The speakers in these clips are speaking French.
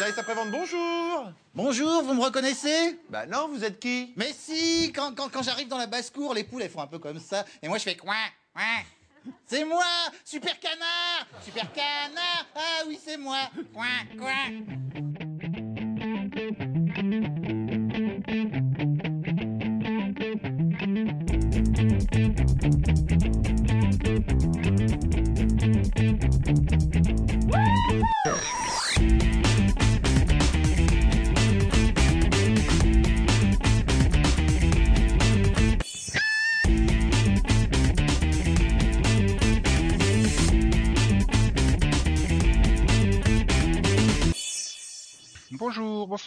Service après-vente, bonjour. Bonjour, vous me reconnaissez? Bah non, vous êtes qui? Mais si, quand, quand, quand j'arrive dans la basse-cour, les poules, elles font un peu comme ça, et moi je fais coin, coin. C'est moi, Super Canard Super Canard. Ah oui, c'est moi Coin, coin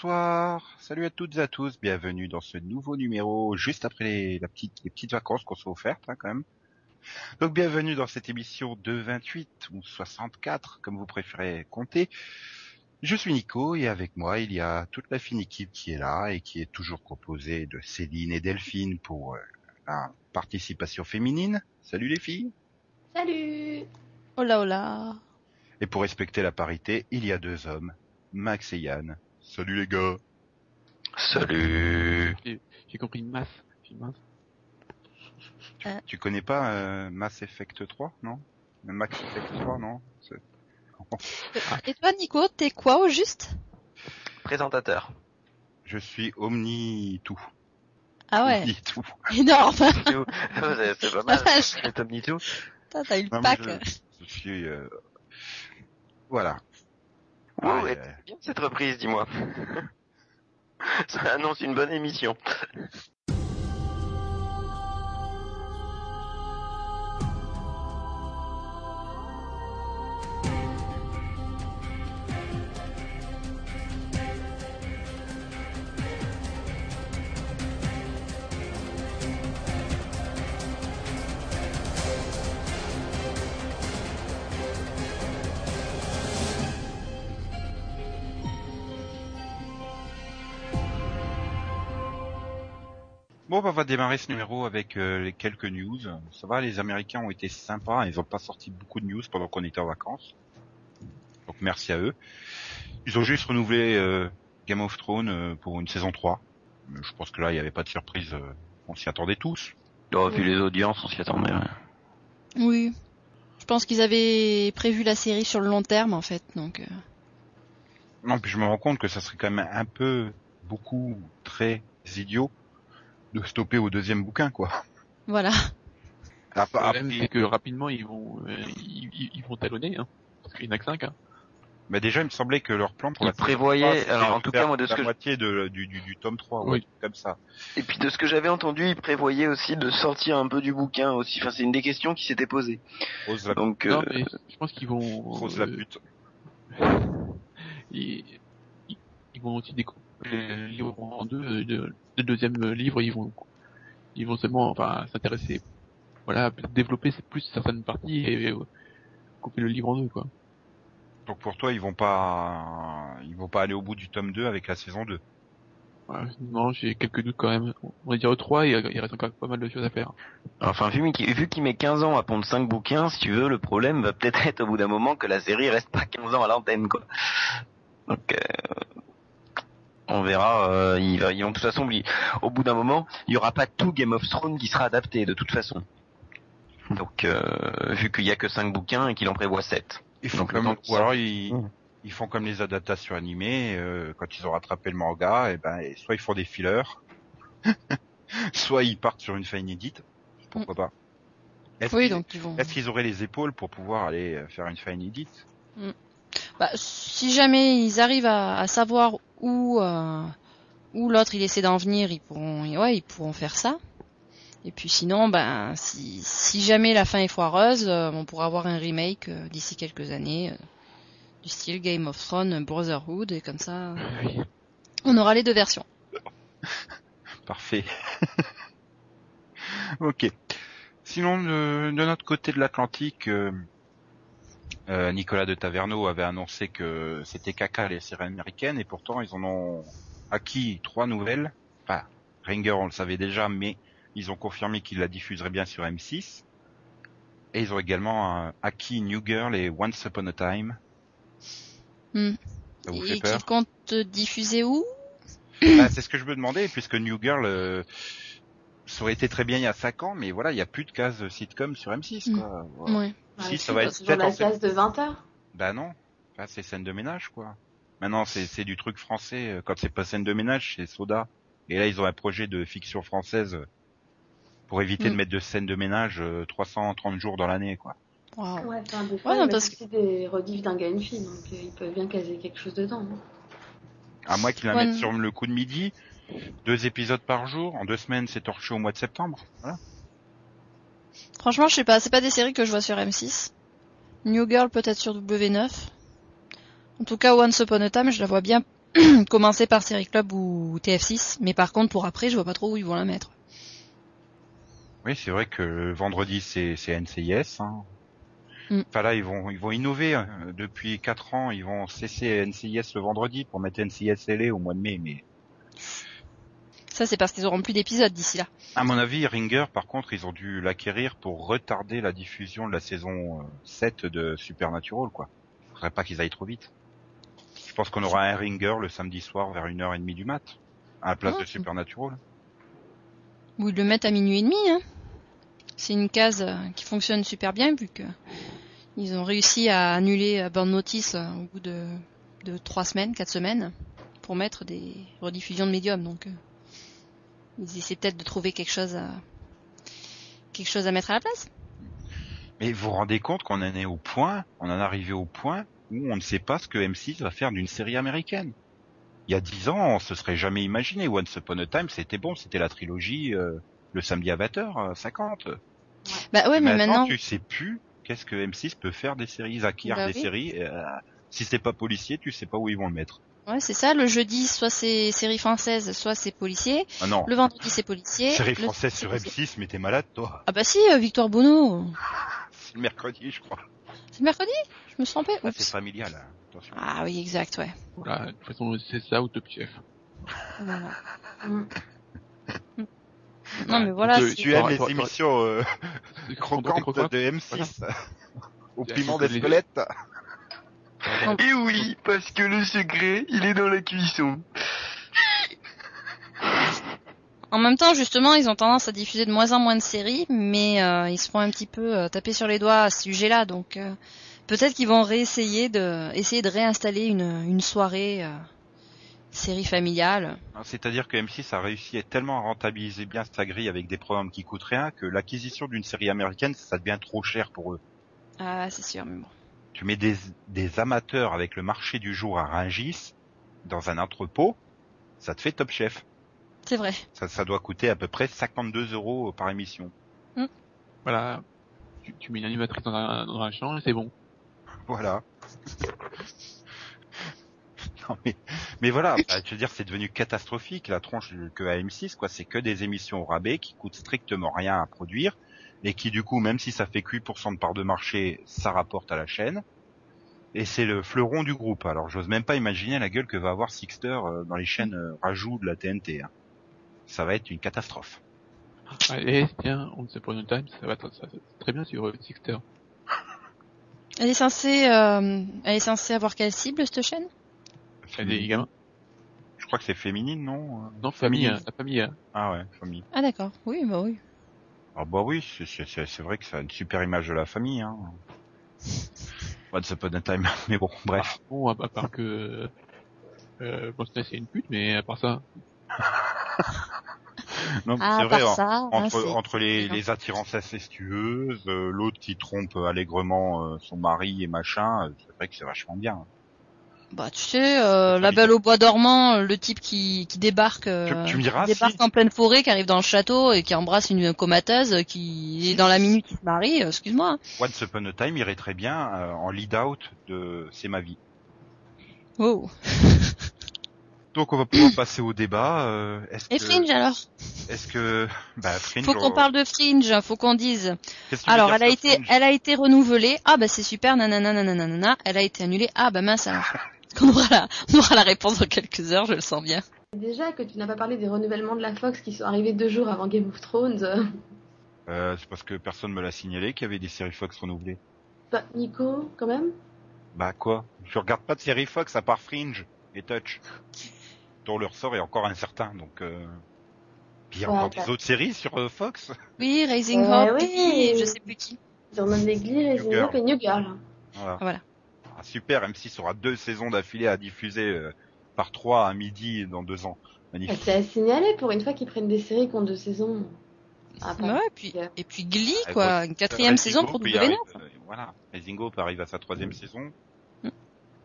bonsoir, salut à toutes et à tous, bienvenue dans ce nouveau numéro juste après les, la petite, les petites vacances qu'on s'est offertes hein, quand même. Donc bienvenue dans cette émission 228 ou 64 comme vous préférez compter. Je suis Nico et avec moi il y a toute la fine équipe qui est là et qui est toujours composée de Céline et Delphine pour euh, la participation féminine. Salut les filles. Salut Hola hola. Et pour respecter la parité, il y a deux hommes, Max et Yann. Salut les gars. Salut. J'ai compris masse. Masse. Tu connais pas euh, Mass Effect 3, non? Max Effect 3, non? Et toi Nico, t'es quoi au juste? Présentateur. Je suis Omni tout. Ah ouais, Omni tout. énorme. Tout. c'est c'est pas mal. C'est Omnitou. Putain, T'as eu le pack. je, je suis euh, voilà. Ouh, Ouais, et euh, bien cette reprise, dis-moi. Ça annonce une bonne émission. Bon, bah, on va démarrer ce numéro avec euh, les quelques news. Ça va, les Américains ont été sympas. Ils ont pas sorti beaucoup de news pendant qu'on était en vacances. Donc merci à eux. Ils ont juste renouvelé euh, Game of Thrones euh, pour une saison 3. Mais Je pense que là, il n'y avait pas de surprise. euh, on s'y attendait tous. Oh, vu les audiences, on s'y attendait. ouais. Oui. Je pense qu'ils avaient prévu la série sur le long terme en fait, donc. euh, Non, puis je me rends compte que ça serait quand même un peu, beaucoup, très idiot de stopper au deuxième bouquin, quoi. Voilà. À Le part- problème, c'est que rapidement, ils vont, euh, ils, vont talonner, hein. Parce qu'il n'y en a que 5, hein. Mais déjà, il me semblait que leur plan pour Ils la prévoyaient- 3, c'était alors, en tout cas, moi, de ce la que je- moitié de, du, du, du tome 3, Oui. ouais, comme ça. Et puis de ce que j'avais entendu, ils prévoyaient aussi de sortir un peu du bouquin aussi. Enfin, c'est une des questions qui s'était posée. Rose la, Donc, Non, euh, mais je pense qu'ils vont, Rose la euh, pute. ils, ils- ils vont aussi découper le livre en deux, euh, le, le deuxième livre, ils vont, ils vont seulement, enfin, s'intéresser, voilà, développer plus certaines parties et euh, couper le livre en deux, quoi. Donc pour toi, ils vont pas, ils vont pas aller au bout du tome 2 avec la saison 2. Voilà, non, j'ai quelques doutes quand même. On va dire 3 et il reste encore pas mal de choses à faire. Enfin, vu qu'il vu qu'il met 15 ans à pondre 5 bouquins, si tu veux, le problème va peut-être être au bout d'un moment que la série reste pas 15 ans à l'antenne, quoi. Donc, euh, on verra. euh, ils, vont de toute façon, oublier. au bout d'un moment, il y aura pas tout Game of Thrones qui sera adapté, de toute façon. Donc, euh, vu qu'il y a que 5 bouquins et qu'il en prévoit 7. Ils font Donc, comme, ou alors ils, Mmh. ils font comme les adaptations animées, euh, quand ils ont rattrapé le manga, et ben, et soit ils font des fillers, soit ils partent sur une fin inédite. Pourquoi pas? Est-ce Oui, qu'ils- donc ils vont. Est-ce qu'ils auraient les épaules pour pouvoir aller euh, faire une fin inédite? Bah, si jamais ils arrivent à, à savoir euh, où l'autre il essaie d'en venir, ils pourront, ouais, ils pourront faire ça. Et puis sinon, ben, si, si jamais la fin est foireuse, euh, on pourra avoir un remake euh, d'ici quelques années, du style Game of Thrones, Brotherhood, et comme ça, Oui. on aura les deux versions. Parfait. ok. Sinon, de, de notre côté de l'Atlantique, euh, Nicolas de Taverneau avait annoncé que c'était caca les séries américaines et pourtant ils en ont acquis trois nouvelles. Enfin, Ringer on le savait déjà, mais ils ont confirmé qu'ils la diffuseraient bien sur M6. Et ils ont également euh, acquis New Girl et Once Upon a Time. Hmm. Ça vous Et qu'ils comptent diffuser où Bah, C'est ce que je me demandais, puisque New Girl, euh, ça aurait été très bien il y a 5 ans, mais voilà, il y a plus de cases sitcom sur M6, Mm. quoi. Voilà. Ouais. Si, Ouais, ça va être peut-être la case de 20h. Bah non, Là, c'est scène de ménage, quoi. Maintenant, c'est c'est du truc français. euh, Quand c'est pas scène de ménage, c'est soda. Et là, ils ont un projet de fiction française euh, pour éviter de Mm. mettre de scène de ménage euh, 330 jours dans l'année, quoi. Waouh. Ouais, enfin, des fois, Ouais, non, parce aussi des rediffs d'un gars une fille, donc euh, ils peuvent bien caser quelque chose dedans. hein. À moins qu'ils la Ouais, mettent sur le coup de midi, deux épisodes par jour, en deux semaines, c'est torché au mois de septembre. Voilà. Franchement, je sais pas, c'est pas des séries que je vois sur M6. New Girl peut-être sur W9. En tout cas, Once Upon a Time, je la vois bien commencer par Série Club ou TF6, mais par contre pour après, je vois pas trop où ils vont la mettre. Oui, c'est vrai que vendredi, c'est NCIS. Hein. Mm. Enfin là, ils vont ils vont innover. hein. Depuis quatre ans, ils vont cesser NCIS le vendredi pour mettre NCIS LA au mois de mai, mais Ça, c'est parce qu'ils auront plus d'épisodes d'ici là. À mon avis, Ringer, par contre, ils ont dû l'acquérir pour retarder la diffusion de la saison euh, 7 de Supernatural, quoi. Faudrait pas qu'ils aillent trop vite. Je pense qu'on aura un Ringer le samedi soir vers 1h30 du mat, à la place Ah. de Supernatural. Ou ils le mettent à minuit et demi, hein. C'est une case euh, qui fonctionne super bien vu que ils ont réussi à annuler euh, Burn Notice euh, au bout de, de trois semaines, quatre semaines, pour mettre des rediffusions de médium. Donc, euh, ils essaient peut-être de trouver quelque chose à quelque chose à mettre à la place. Mais vous vous rendez compte qu'on en est au point, on en est arrivé au point où on ne sait pas ce que M6 va faire d'une série américaine. Il y a 10 ans, on se serait jamais imaginé. Once Upon a Time, c'était bon, c'était la trilogie euh, le samedi à 20h, 50. Bah ouais, mais maintenant, tu sais plus qu'est-ce que M6 peut faire des séries, ils acquièrent Bah des oui. séries. euh, si c'est pas policier, tu sais pas où ils vont le mettre. Ouais, c'est ça. Le jeudi, soit c'est série française, soit c'est policier. Ah non, Le vendredi, c'est policier. série Le française sur c'est policier. M6, mais t'es malade toi. Ah bah si, euh, Victoire Bono. C'est le mercredi, je crois. C'est mercredi? Je me suis trompée Là, c'est familial, hein. attention. Ah oui, exact, ouais. Voilà, de toute façon, c'est ça ou Top Chef. Voilà. Mm. Non mais voilà, tu- Tu aimes les toi, émissions euh, croquantes croquant. de M6 Au piment des les- squelettes Et oui, parce que le secret, il est dans la cuisson. En même temps, justement, ils ont tendance à diffuser de moins en moins de séries, mais euh, ils se font un petit peu euh, taper sur les doigts à ce sujet-là, donc euh, peut-être qu'ils vont réessayer de essayer de réinstaller une, une soirée euh, série familiale. C'est-à-dire que M6 a réussi à tellement à rentabiliser bien sa grille avec des programmes qui coûtent rien que l'acquisition d'une série américaine, ça devient trop cher pour eux. Ah, c'est sûr, mais bon. Tu mets des, des amateurs avec le marché du jour à Rungis dans un entrepôt, ça te fait top chef. C'est vrai. Ça, ça doit coûter à peu près 52 euros par émission. Voilà. Tu, tu mets une animatrice dans un, dans un champ et c'est bon. Voilà. non mais, mais voilà, bah, je veux dire, c'est devenu catastrophique la tronche que à M6, quoi. C'est que des émissions au rabais qui coûtent strictement rien à produire et qui du coup, même si ça fait que 8% de part de marché, ça rapporte à la chaîne. Et c'est le fleuron du groupe. Alors, j'ose même pas imaginer la gueule que va avoir Sixter euh, dans les chaînes euh, rajout de la TNT. hein. Ça va être une catastrophe. Allez, tiens, on ne sait pas une time, ça va être ça, ça- très bien sur euh, Sixter. Elle est censée, euh, elle est censée avoir quelle cible cette chaîne? Gamins. Je crois que c'est féminine, non? Non, famille, Famille. hein, la famille. hein. Ah ouais, famille. Ah d'accord. Oui, bah oui. Ah bah oui, c'est- c'est c'est- c'est vrai que ça a une super image de la famille. Hein. Once upon a time, mais bon, bref. Bon, à, part que euh, bon, c'est une pute, mais à part ça, Non, Ah, c'est vrai, ça, hein, entre, entre les, les attirances incestueuses, euh, l'autre qui trompe allègrement euh, son mari et machin, euh, c'est vrai que c'est vachement bien. Bah tu sais, euh, la belle au bois dormant, euh, le type qui, qui débarque, euh, Tu- tu qui débarque si. en pleine forêt, qui arrive dans le château et qui embrasse une comateuse, qui est dans la minute qui se marie, euh, excuse-moi. Once upon a time irait très bien euh, en lead-out de C'est ma vie. Oh. Donc on va pouvoir passer au débat. euh, est-ce Et que, Fringe alors? Est-ce que, bah Fringe. Faut qu'on on- parle de Fringe, faut qu'on dise. Alors, elle a été, elle a été renouvelée. Ah bah c'est super, nanana, nanana, nanana. Elle a été annulée. Ah bah mince alors. on aura la, on aura la réponse dans quelques heures, je le sens bien. Déjà que tu n'as pas parlé des renouvellements de la Fox qui sont arrivés deux jours avant Game of Thrones. euh, c'est parce que personne me l'a signalé qu'il y avait des séries Fox renouvelées. Bah, Nico, quand même Bah quoi? Je regarde pas de série Fox à part Fringe et Touch, dont le ressort est encore incertain. Donc, euh... puis il y a Ouais, encore bah. des autres séries sur euh, Fox? Oui, Raising Euh, Hope, oui. et je sais plus qui. Ils en ont des Glee, Raising. Hope et New Girl. Voilà. Voilà. Ah, super, M6 aura deux saisons d'affilée à diffuser euh, par trois à midi dans deux ans. Magnifique. C'est à signaler pour une fois qu'ils prennent des séries qui ont deux saisons. Ah, Ouais, et puis, et puis Glee, Ah, quoi. Une quatrième saison pour Hope, il W9. arrive, euh, voilà, Hope arrive à sa troisième saison. Mm.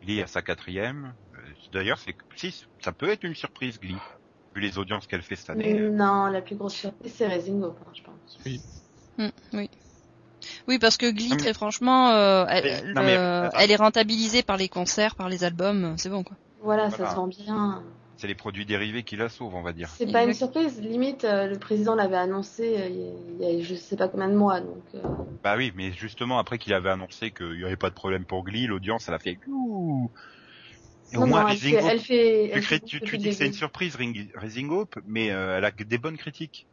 Glee à sa quatrième. Euh, D'ailleurs, c'est si ça peut être une surprise Glee, vu les audiences qu'elle fait cette année. Non, la plus grosse surprise, c'est Hope, hein, je pense. Mm, oui. Oui, parce que Glee, mais- très franchement, euh, elle, Mais- non, mais- euh, attends. elle est rentabilisée par les concerts, par les albums, c'est bon, quoi. Voilà, Voilà. ça se vend bien. C'est les produits dérivés qui la sauvent, on va dire. C'est pas une surprise, limite, euh, le président l'avait annoncé euh, il y, a, je sais pas combien de mois, donc... euh, Bah oui, mais justement après qu'il avait annoncé qu'il y avait pas de problème pour Glee, l'audience elle a fait ouh. Et au non, moins non, elle fait, Hope, elle fait, tu, elle crées- fait tu, beaucoup tu de dis que c'est une surprise Ring- Raising Hope, mais euh, elle a que des bonnes critiques.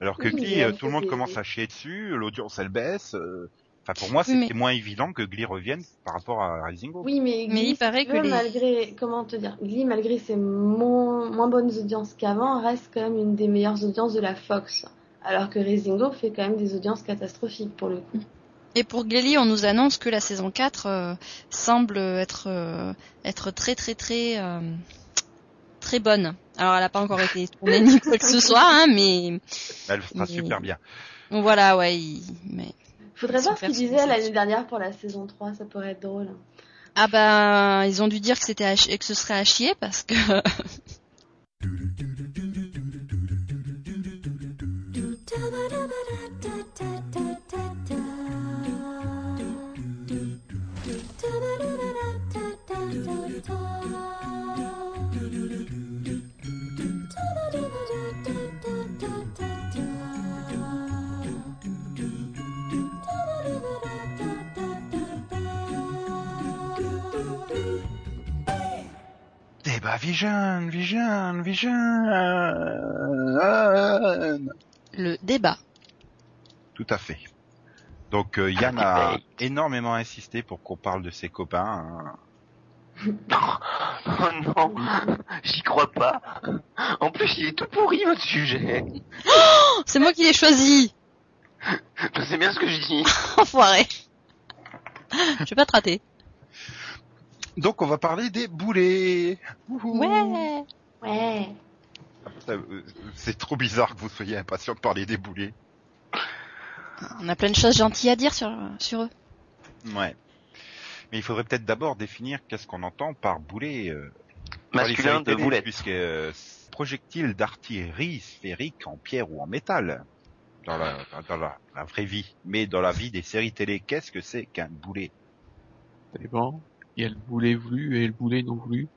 Alors que Oui, Glee, euh, tout le monde commence à chier dessus, l'audience elle baisse. euh, Enfin pour moi c'était mais- moins évident que Glee revienne par rapport à Rising Hope. Oui, mais, Mais Glee, il paraît que les- malgré, comment te dire, Glee, malgré ses moins, moins bonnes audiences qu'avant, reste quand même une des meilleures audiences de la Fox. Alors que Raising Hope fait quand même des audiences catastrophiques pour le coup. Et pour Glee, on nous annonce que la saison 4 euh, semble être euh, être très très très euh, très bonne. Alors elle a pas encore été tournée ni quoi que ce soit, hein, mais Elle Mais- super bien. voilà, ouais. il- Mais Faudrait voir ce qu'ils disaient l'année dernière pour la saison 3, ça pourrait être drôle. ah ben ils ont dû dire que c'était à que ce serait à chier parce que Débat Vision, Vision, Vision. le débat. Tout à fait. Donc euh, Yann a énormément insisté pour qu'on parle de ses copains. hein. Oh non, j'y crois pas. En plus, il est tout pourri votre sujet. C'est moi qui l'ai choisi. Je sais bien ce que je dis. Enfoiré. Je vais pas te rater. Donc on va parler des boulets. Wouhou. Ouais. Ouais. Euh, C'est trop bizarre que vous soyez impatient de parler des boulets. On a plein de choses gentilles à dire sur sur eux. Ouais. Mais il faudrait peut-être d'abord définir qu'est-ce qu'on entend par boulet. euh, Masculin de télé, boulette. Puisque euh, projectile d'artillerie sphérique en pierre ou en métal. Dans la, dans la, la vraie vie. Mais dans la vie des séries télé, qu'est-ce que c'est qu'un boulet? Ça dépend. Il y a le boulet voulu et le boulet non voulu.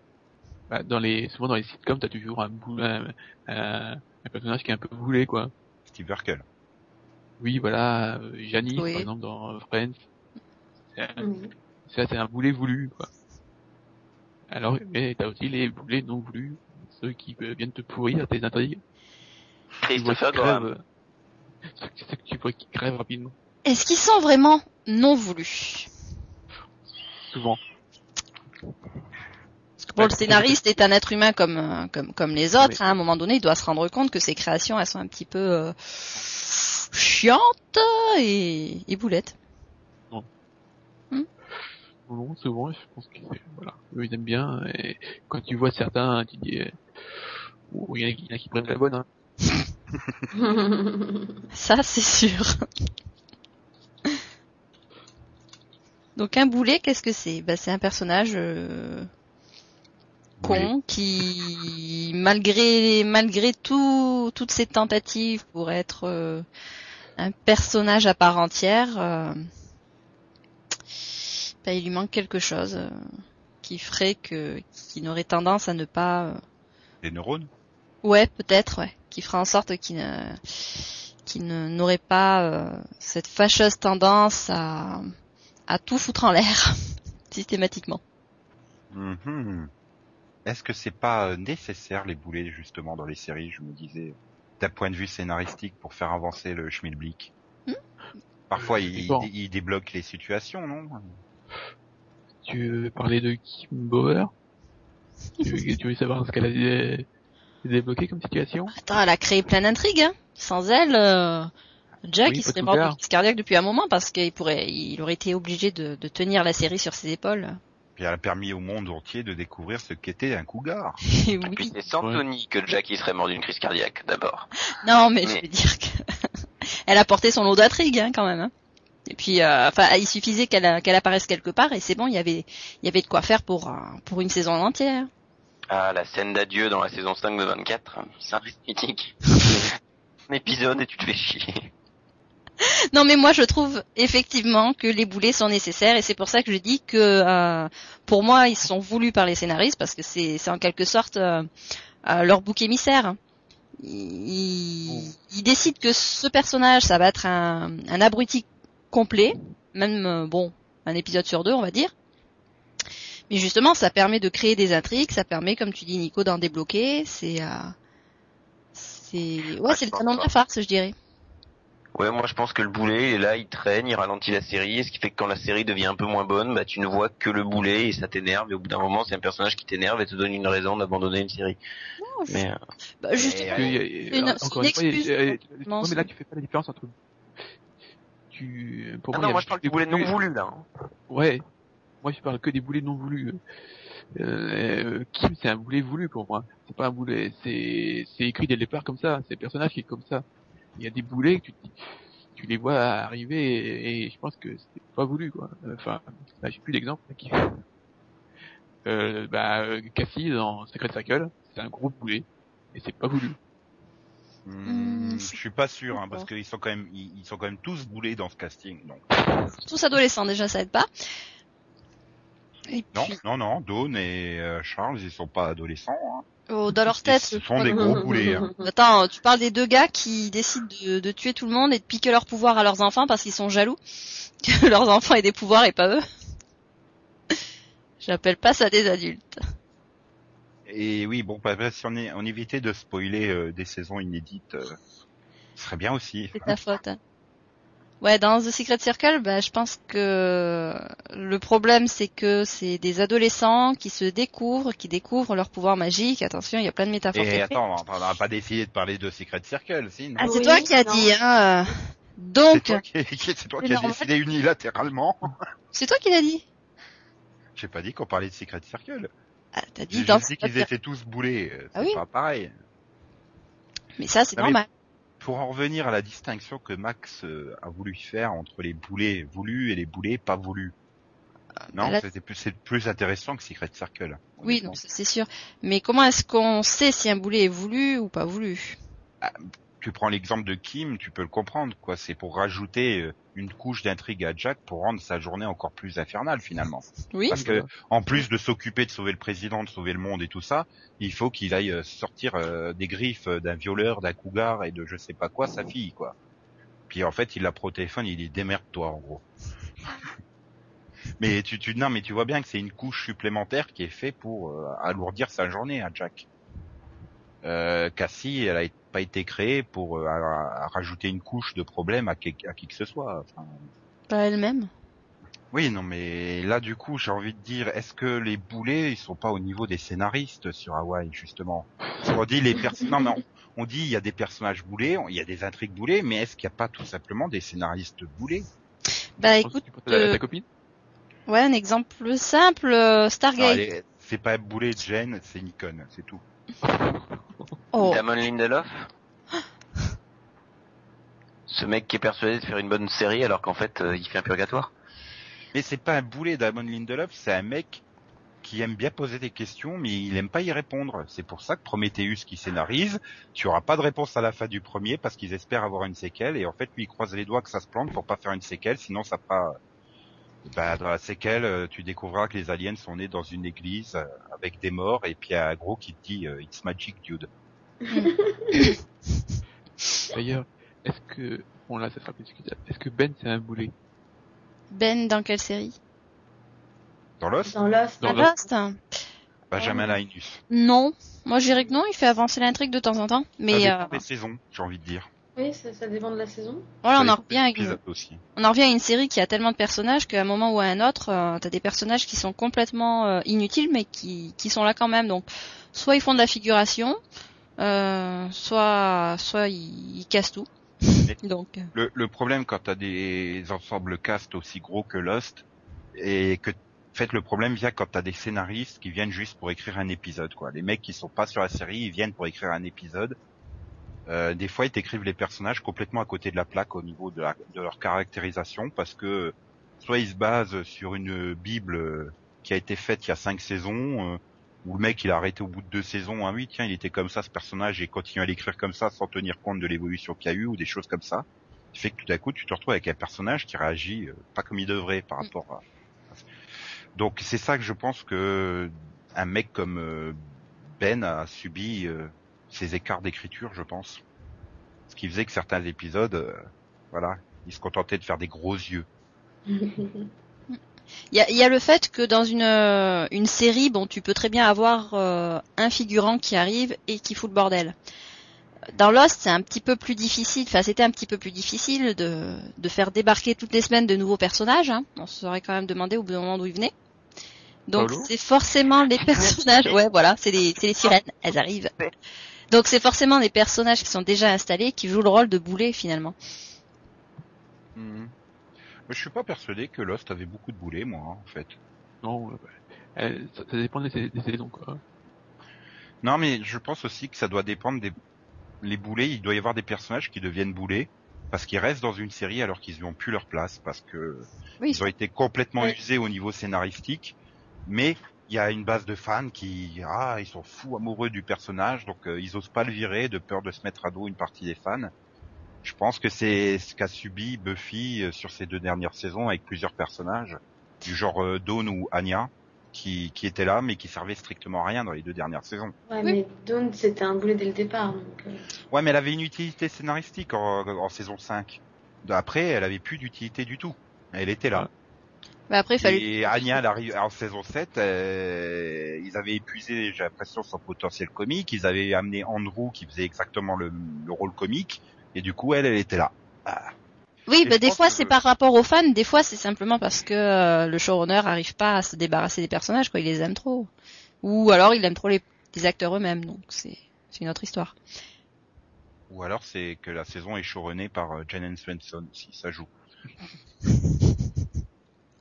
Bah, dans les, souvent dans les sitcoms, t'as toujours un boulet, un, un- un personnage qui est un peu boulé, quoi. Steve Urkel. Oui, voilà, euh, Janice, Oui. par exemple, dans Friends. C'est un- Oui. Ça, c'est un boulet voulu, quoi. Alors, mais t'as aussi les boulets non voulus, ceux qui euh, viennent te pourrir tes intrigues. Christopher Graham. ceux qui- ceux que tu vois qui crèvent rapidement. Est-ce qu'ils sont vraiment non voulus? Souvent. Parce que bon, le scénariste est un être humain comme euh, comme comme les autres. hein. à un moment donné, il doit se rendre compte que ses créations, elles sont un petit peu euh, chiantes et, et boulettes. Non, non, souvent, je pense que c'est- voilà, eux ils aiment bien. Et quand tu vois certains, tu dis, euh, oh, il y en a qui- il y en a qui prennent la bonne. Hein. Ça, c'est sûr. Donc un boulet, qu'est-ce que c'est? Bah, C'est un personnage euh, con qui, malgré malgré tout, toutes ses tentatives pour être euh, un personnage à part entière, euh, bah, il lui manque quelque chose euh, qui ferait que qu'il aurait tendance à ne pas euh, Des neurones? Ouais, peut-être, ouais. Qui fera en sorte qu'il ne, qu'il ne, n'aurait pas euh, cette fâcheuse tendance à, à tout foutre en l'air, systématiquement. Mhm. Est-ce que c'est pas euh, nécessaire les boulets justement dans les séries, je me disais, d'un point de vue scénaristique pour faire avancer le schmilblick Hmm. Parfois il, dépend. il débloque les situations, non? Tu veux parler de Kim Bauer? Tu, veux, tu veux savoir ce qu'elle a dé- débloqué comme situation? Attends, elle a créé plein d'intrigues. Hein. Sans elle, euh, Jack Oui, il serait mort de crise cardiaque depuis un moment parce qu'il pourrait, il aurait été obligé de, de tenir la série sur ses épaules. Puis elle a permis au monde entier de découvrir ce qu'était un cougar. Et Et puis oui. c'est sans Tony que Jackie serait mort d'une crise cardiaque, d'abord. Non, mais je veux dire que elle a porté son lot d'intrigues hein, quand même. Hein. Et puis, euh, enfin, il suffisait qu'elle qu'elle apparaisse quelque part et c'est bon, il y avait il y avait de quoi faire pour pour une saison entière. Ah, la scène d'adieu dans la saison 5 de 24, ça reste mythique. Un épisode et tu te fais chier. Non, mais moi je trouve effectivement que les boulets sont nécessaires et c'est pour ça que je dis que euh, pour moi ils sont voulus par les scénaristes parce que c'est en quelque sorte euh, euh, leur bouc émissaire. Ils, ils décident que ce personnage ça va être un, un abruti complet, même bon un épisode sur deux on va dire. Mais justement ça permet de créer des intrigues, ça permet comme tu dis Nico d'en débloquer. C'est euh, c'est ouais Ouais, c'est le canon de la farce je dirais. Ouais, moi je pense que le boulet, il est là, il traîne, il ralentit la série, et ce qui fait que quand la série devient un peu moins bonne, bah tu ne vois que le boulet et ça t'énerve, et au bout d'un moment c'est un personnage qui t'énerve et te donne une raison d'abandonner une série. Non, Mais euh, bah, justement, a- c'est une- encore excuse Non, mais là tu fais pas la différence entre tu pour ah moi, non, moi je parle des du boulet non boulets- voulu là. hein. Ouais. Moi, je parle que des boulets non voulus. Euh, Kim, c'est un boulet voulu pour moi. C'est pas un boulet, c'est, c'est écrit dès le départ comme ça. C'est le personnage qui est comme ça. Il y a des boulets que tu, tu les vois arriver et, et je pense que c'est pas voulu, quoi. Enfin, là, j'ai plus d'exemple. Qui... Euh, bah, euh, Cassie dans Secret Circle, c'est un gros boulet et c'est pas voulu. Hmm, je suis pas sûr, hein, parce qu'ils sont quand même, ils, ils sont quand même tous boulés dans ce casting. Donc tous adolescents déjà, ça aide pas. Et non, puis, non, non, Dawn et euh, Charles, ils sont pas adolescents. Hein. Oh, dans leur tête. Ce sont des gros boulets. Hein. Attends, tu parles des deux gars qui décident de, de tuer tout le monde et de piquer leur pouvoir à leurs enfants parce qu'ils sont jaloux que leurs enfants aient des pouvoirs et pas eux. J'appelle pas ça des adultes. Et oui, bon, bah, bah, si on, est, on évitait de spoiler euh, des saisons inédites, euh, ce serait bien aussi. C'est ta faute. hein. Ouais, dans The Secret Circle, bah, je pense que le problème c'est que c'est des adolescents qui se découvrent, qui découvrent leur pouvoir magique. Attention, il y a plein de métaphores. Et attends, on n'a pas décidé de parler de Secret Circle, si, Ah, c'est Oui, toi qui as dit, hein. C'est Donc, toi qui, c'est toi qui as décidé unilatéralement. c'est toi qui l'as dit. J'ai pas dit qu'on parlait de Secret Circle. Ah, t'as J'ai dit dans juste dit qu'ils étaient tous boulés. euh, C'est Ah oui. pas pareil. Mais ça, c'est Non, normal. Pour en revenir à la distinction que Max euh, a voulu faire entre les boulets voulus et les boulets pas voulus. Non, c'était plus, c'est plus intéressant que Secret Circle. Oui, non, c'est sûr. Mais comment est-ce qu'on sait si un boulet est voulu ou pas voulu? Tu prends l'exemple de Kim, tu peux le comprendre, quoi. C'est pour rajouter euh, une couche d'intrigue à Jack pour rendre sa journée encore plus infernale finalement. Oui. Parce que en plus de s'occuper de sauver le président, de sauver le monde et tout ça, il faut qu'il aille euh, sortir euh, des griffes d'un violeur, d'un cougar et de je sais pas quoi sa fille, quoi. Puis en fait, il la au téléphone, il dit démerde-toi en gros. mais tu, tu non, mais tu vois bien que c'est une couche supplémentaire qui est fait pour euh, alourdir sa journée à Jack. Euh, Cassie, elle a pas été créée pour euh, à- à rajouter une couche de problème à, qui- à qui que ce soit. Enfin, Pas elle-même? oui, non, mais là, du coup, j'ai envie de dire, est-ce que les boulets, ils sont pas au niveau des scénaristes sur Hawaï, justement? On dit les personnes, non, mais on, on dit il y a des personnages boulés, on- il y a des intrigues boulées, mais est-ce qu'il n'y a pas tout simplement des scénaristes boulés Bah écoute, ta- euh, ta copine? ouais, un exemple simple, Stargate. C'est pas boulet de Jen, c'est Nikon, c'est tout. Oh, Damon Lindelof Ce mec qui est persuadé de faire une bonne série alors qu'en fait euh, il fait un purgatoire. Mais c'est pas un boulet d'Amon Lindelof, c'est un mec qui aime bien poser des questions, mais il aime pas y répondre. C'est pour ça que Prometheus qui scénarise, tu auras pas de réponse à la fin du premier parce qu'ils espèrent avoir une séquelle et en fait lui il croise les doigts que ça se plante pour pas faire une séquelle, sinon ça fera. Bah, dans la séquelle, euh, tu découvriras que les aliens sont nés dans une église euh, avec des morts et puis il y a un gros qui te dit It's magic, dude. D'ailleurs, est-ce que, bon là ça sera plus discutable, est-ce que Ben c'est un boulet? Ben dans quelle série? Dans l'os, Dans Lost. Dans Ah, Lost. Lost Benjamin Linus. Non. Moi, je dirais que non, il fait avancer l'intrigue de temps en temps. Mais Ça euh, dépend des saisons, j'ai envie de dire. Oui, ça, ça dépend de la saison. Voilà, on en revient à une, aussi. on en revient à une série qui a tellement de personnages qu'à un moment ou à un autre, euh, t'as des personnages qui sont complètement euh, inutiles mais qui, qui sont là quand même. Donc, soit ils font de la figuration, euh, soit, soit ils, ils cassent tout. Donc, euh, Le, le problème quand t'as des ensembles cast aussi gros que Lost, et que en fait le problème vient quand t'as des scénaristes qui viennent juste pour écrire un épisode quoi. Les mecs qui sont pas sur la série, ils viennent pour écrire un épisode. Euh, des fois ils t'écrivent les personnages complètement à côté de la plaque au niveau de, la- de leur caractérisation parce que soit ils se basent sur une bible qui a été faite il y a cinq saisons, euh, où le mec il a arrêté au bout de deux saisons, ah oui tiens il était comme ça ce personnage et continue à l'écrire comme ça sans tenir compte de l'évolution qu'il y a eu ou des choses comme ça. qui fait que tout à coup tu te retrouves avec un personnage qui réagit euh, pas comme il devrait par Mm. rapport à. Donc c'est ça que je pense que un mec comme euh, Ben a subi euh, ces écarts d'écriture, je pense. Ce qui faisait que certains épisodes, voilà, ils se contentaient de faire des gros yeux. Il y a, il y a le fait que dans une, euh, une série, bon, tu peux très bien avoir euh, un figurant qui arrive et qui fout le bordel. Dans Lost, c'est un petit peu plus difficile, enfin c'était un petit peu plus difficile de, de faire débarquer toutes les semaines de nouveaux personnages. Hein. On se serait quand même demandé au bout d'un moment d'où ils venaient. Donc c'est forcément les personnages, ouais voilà, c'est les, sirènes, elles arrivent. Donc c'est forcément les personnages qui sont déjà installés qui jouent le rôle de boulet finalement. Mhm. Mais je suis pas persuadé que Lost avait beaucoup de boulets, moi, hein, en fait. Non, euh, euh, ça, ça dépend des, des saisons, quoi. Non, mais je pense aussi que ça doit dépendre des les boulets. Il doit y avoir des personnages qui deviennent boulets parce qu'ils restent dans une série alors qu'ils n'ont plus leur place parce que Oui, ils ont été complètement Oui. usés au niveau scénaristique. Mais il y a une base de fans qui ah ils sont fous amoureux du personnage donc euh, ils osent pas le virer de peur de se mettre à dos une partie des fans. Je pense que c'est ce qu'a subi Buffy euh, sur ces deux dernières saisons avec plusieurs personnages du genre euh, Dawn ou Anya qui, qui étaient là mais qui servaient strictement à rien dans les deux dernières saisons. Ouais, Oui. mais Dawn, c'était un boulet dès le départ. Donc, euh, Ouais, mais elle avait une utilité scénaristique en, en saison 5. Après, elle avait plus d'utilité du tout. Elle était là. Mais après il fallait. Et Anya, elle arrive en saison 7, euh, ils avaient épuisé, j'ai l'impression, son potentiel comique. Ils avaient amené Andrew qui faisait exactement le, le rôle comique. Et du coup, elle, elle était là. Ah. Oui, Et bah, des fois que- c'est par rapport aux fans, des fois c'est simplement parce que euh, le showrunner arrive pas à se débarrasser des personnages, quoi, il les aime trop. Ou alors il aime trop les, les acteurs eux-mêmes, donc c'est une autre histoire. Ou alors, c'est que la saison est showrunnée par euh, Svensson, si ça joue.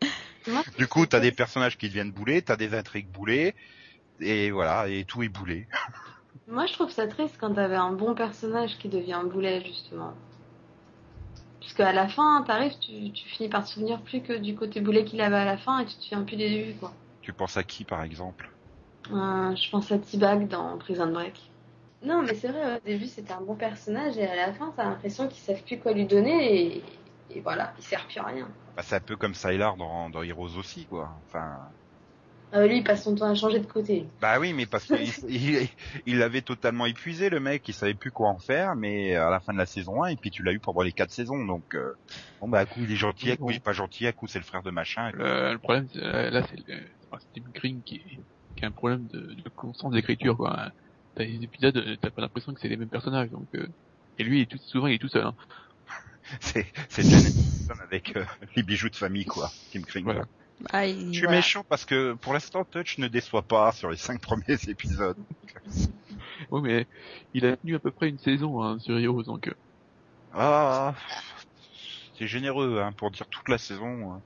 Du coup, t'as des personnages qui deviennent boulés, t'as des intrigues boulées, et voilà, et tout est boulé. Moi, je trouve ça triste quand t'avais un bon personnage qui devient un boulet, justement. Puisque à la fin, t'arrives, tu, tu finis par te souvenir plus que du côté boulet qu'il avait à la fin et tu te souviens plus des débuts, quoi. Tu penses à qui, par exemple? Euh, je pense à T-Bag dans Prison Break. Non, mais c'est vrai, au début c'était un bon personnage et à la fin t'as l'impression qu'ils savent plus quoi lui donner et, et voilà, il sert plus à rien. bah, C'est un peu comme Sylar dans, dans Heroes aussi, quoi. Enfin, Euh, lui il passe son temps à changer de côté. Bah oui, mais parce qu'il il, il l'avait totalement épuisé le mec, il savait plus quoi en faire, mais à la fin de la saison 1, et puis tu l'as eu pendant les quatre saisons, donc euh, bon bah à coup il est gentil, à coup il est pas gentil, à coup c'est le frère de machin. Le, le problème, c'est- euh, là, c'est Steve Green qui, qui a un problème de, de constance d'écriture, quoi. T'as des épisodes, euh, t'as pas l'impression que c'est les mêmes personnages, donc, euh, et lui, il est tout, souvent, il est tout seul, hein. C'est c'est avec euh, les bijoux de famille quoi, Tim Kring. Voilà. Ah, il- Je suis voilà. méchant parce que pour l'instant Touch ne déçoit pas sur les cinq premiers épisodes. Oui, mais il a tenu à peu près une saison, hein, sur Heroes, donc, euh, Ah, c'est généreux hein, pour dire toute la saison. euh,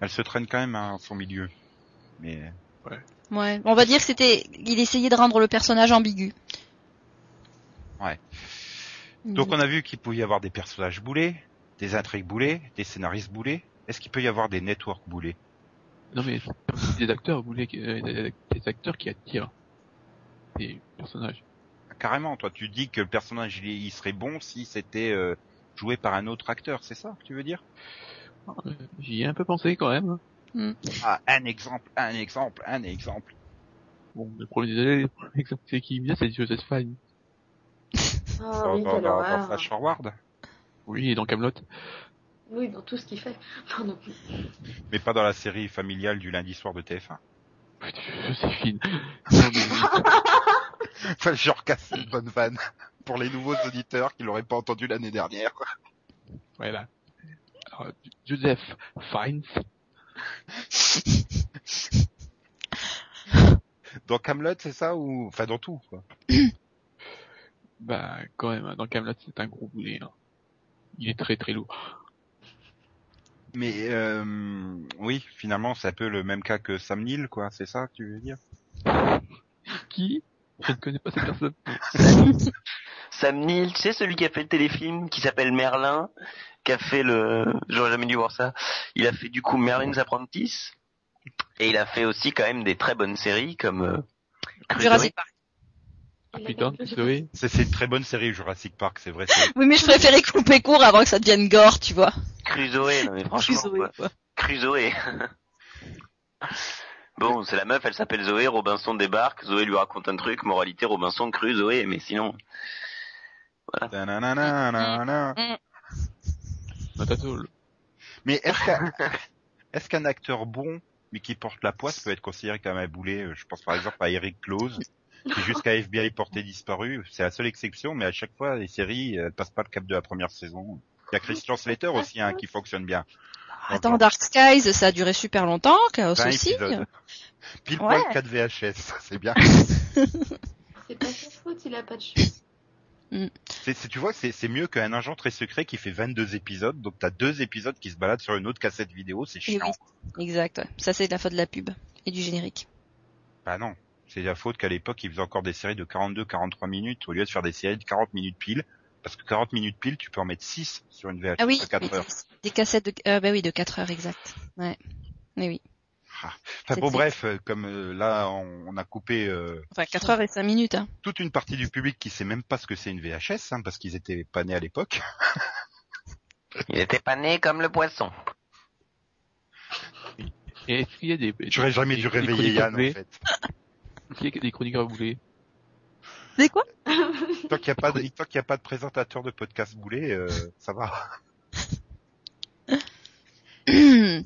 Elle se traîne quand même à son milieu. Mais Ouais, on va dire que c'était, il essayait de rendre le personnage ambigu. Ouais. Donc on a vu qu'il pouvait y avoir des personnages boulés, des intrigues boulées, des scénaristes boulés. Est-ce qu'il peut y avoir des networks boulés non, mais des acteurs, vous voulez, euh, des, des acteurs qui attirent des personnages. Carrément, toi tu dis que le personnage il, il serait bon si c'était euh, joué par un autre acteur, c'est ça que tu veux dire? Euh, J'y ai un peu pensé, quand même. hein. Ah, un exemple, un exemple, un exemple. Bon, le premier années, le premier exemple, c'est qui vient, c'est Joseph Fine. Ah dans, oui, dans, dans-. Flash Forward, Oui, et dans Camelot. Oui, dans tout ce qu'il fait. Pardon. mais pas dans la série familiale du lundi soir de TF1. Joséphine. Enfin, genre casse une bonne vanne. pour les nouveaux auditeurs qui l'auraient pas entendu l'année dernière. Voilà. Alors, Joseph Fiennes, Dans Camelot, c'est ça ou enfin dans tout quoi. bah quand même, hein, dans Camelot c'est un gros boulet. hein. Il est très très lourd. Mais euh, oui, finalement, c'est un peu le même cas que Sam Neill, quoi. C'est ça que tu veux dire? Qui? Je ne connais pas cette personne. Sam Neill, tu sais celui qui a fait le téléfilm qui s'appelle Merlin, qui a fait le, j'aurais jamais dû voir ça. Il a fait du coup Merlin's Apprentice, et il a fait aussi quand même des très bonnes séries comme euh, Jurassic Park. Ah putain. C'est une très bonne série Jurassic Park, c'est vrai. c'est- Oui, mais je préférais couper court avant que ça devienne gore, tu vois. Crusoe, non mais franchement, Crusoe, quoi. quoi. Crusoe. bon, c'est la meuf, elle s'appelle Zoé, Robinson débarque, Zoé lui raconte un truc, moralité, Robinson crue Zoé, mais sinon, Ta-na-na-na-na-na. Matatol. Mais est-ce qu'un est-ce qu'un acteur bon, mais qui porte la poisse, peut être considéré comme un boulet Je pense par exemple à Eric Close, qui jusqu'à FBI porté disparu. C'est la seule exception, mais à chaque fois, les séries, elles passent pas le cap de la première saison. Il y a Christian Slater aussi, hein, qui fonctionne bien. Attends, Dark Skies, ça a duré super longtemps, Chaos 20 aussi. épisodes. Pile Ouais. poil 4 VHS, c'est bien. C'est pas sa faute, il a pas de chance. C'est, c'est- tu vois, c'est, c'est mieux qu'un agent très secret qui fait 22 épisodes, donc t'as deux épisodes qui se baladent sur une autre cassette vidéo, c'est chiant. oui. Exact, ouais. Ça, c'est de la faute de la pub et du générique. Bah non, c'est la faute qu'à l'époque ils faisaient encore des séries de 42-43 minutes au lieu de faire des séries de 40 minutes pile, parce que 40 minutes pile, tu peux en mettre 6 sur une VHS Ah oui, de 4 oui, heures. des cassettes de, euh, bah oui, de 4 heures, exact. Ouais. Mais oui. Enfin bon bref, euh, comme euh, là on, on a coupé euh, Enfin, 4 heures et 5 minutes, hein. toute une partie du public qui sait même pas ce que c'est une VHS, hein, parce qu'ils étaient pas nés à l'époque. il était pas né comme le poisson. Et est-ce qu'il y a des... J'aurais jamais dû réveiller Yann en fait. Y a des chroniqueurs boulés C'est quoi? Tant qu'il n'y a pas de, tant qu'il y a pas de présentateur de podcast boulet, euh, ça va.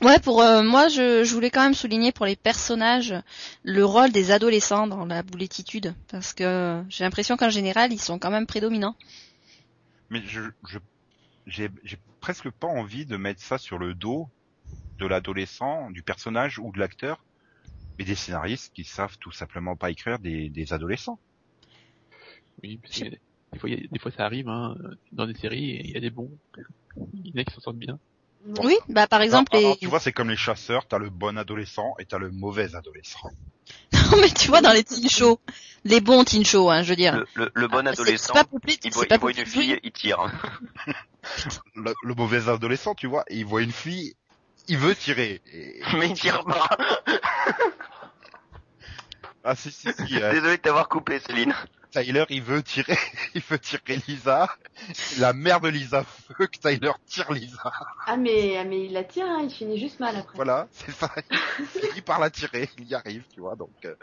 Ouais, pour euh, moi, je, je voulais quand même souligner pour les personnages le rôle des adolescents dans la boulettitude, parce que j'ai l'impression qu'en général, ils sont quand même prédominants. Mais je, je, j'ai, j'ai presque pas envie de mettre ça sur le dos de l'adolescent, du personnage ou de l'acteur, mais des scénaristes qui savent tout simplement pas écrire des, des adolescents. Oui, parce que des fois, il y a- des fois ça arrive hein, dans des séries il y a des bons. Il y en a qui s'en sortent bien. Oui, bah par exemple, Non, les... non, tu vois, c'est comme les chasseurs, t'as le bon adolescent et t'as le mauvais adolescent. non mais tu vois dans les teen shows, les bons teen shows, hein, je veux dire. Le, le, le bon Ah, adolescent, pas il voit, pas il voit une fille, il tire. Le, le mauvais adolescent, tu vois, il voit une fille, il veut tirer. Et- Mais il tire pas. Ah si, si, si, euh, Désolé de t'avoir coupé, Céline. Tyler, il veut tirer, il veut tirer Lisa. La mère de Lisa veut que Tyler tire Lisa. Ah mais, ah, mais il la tire, hein, il finit juste mal après. Voilà, c'est ça. Il finit par la tirer, il y arrive, tu vois, donc... euh,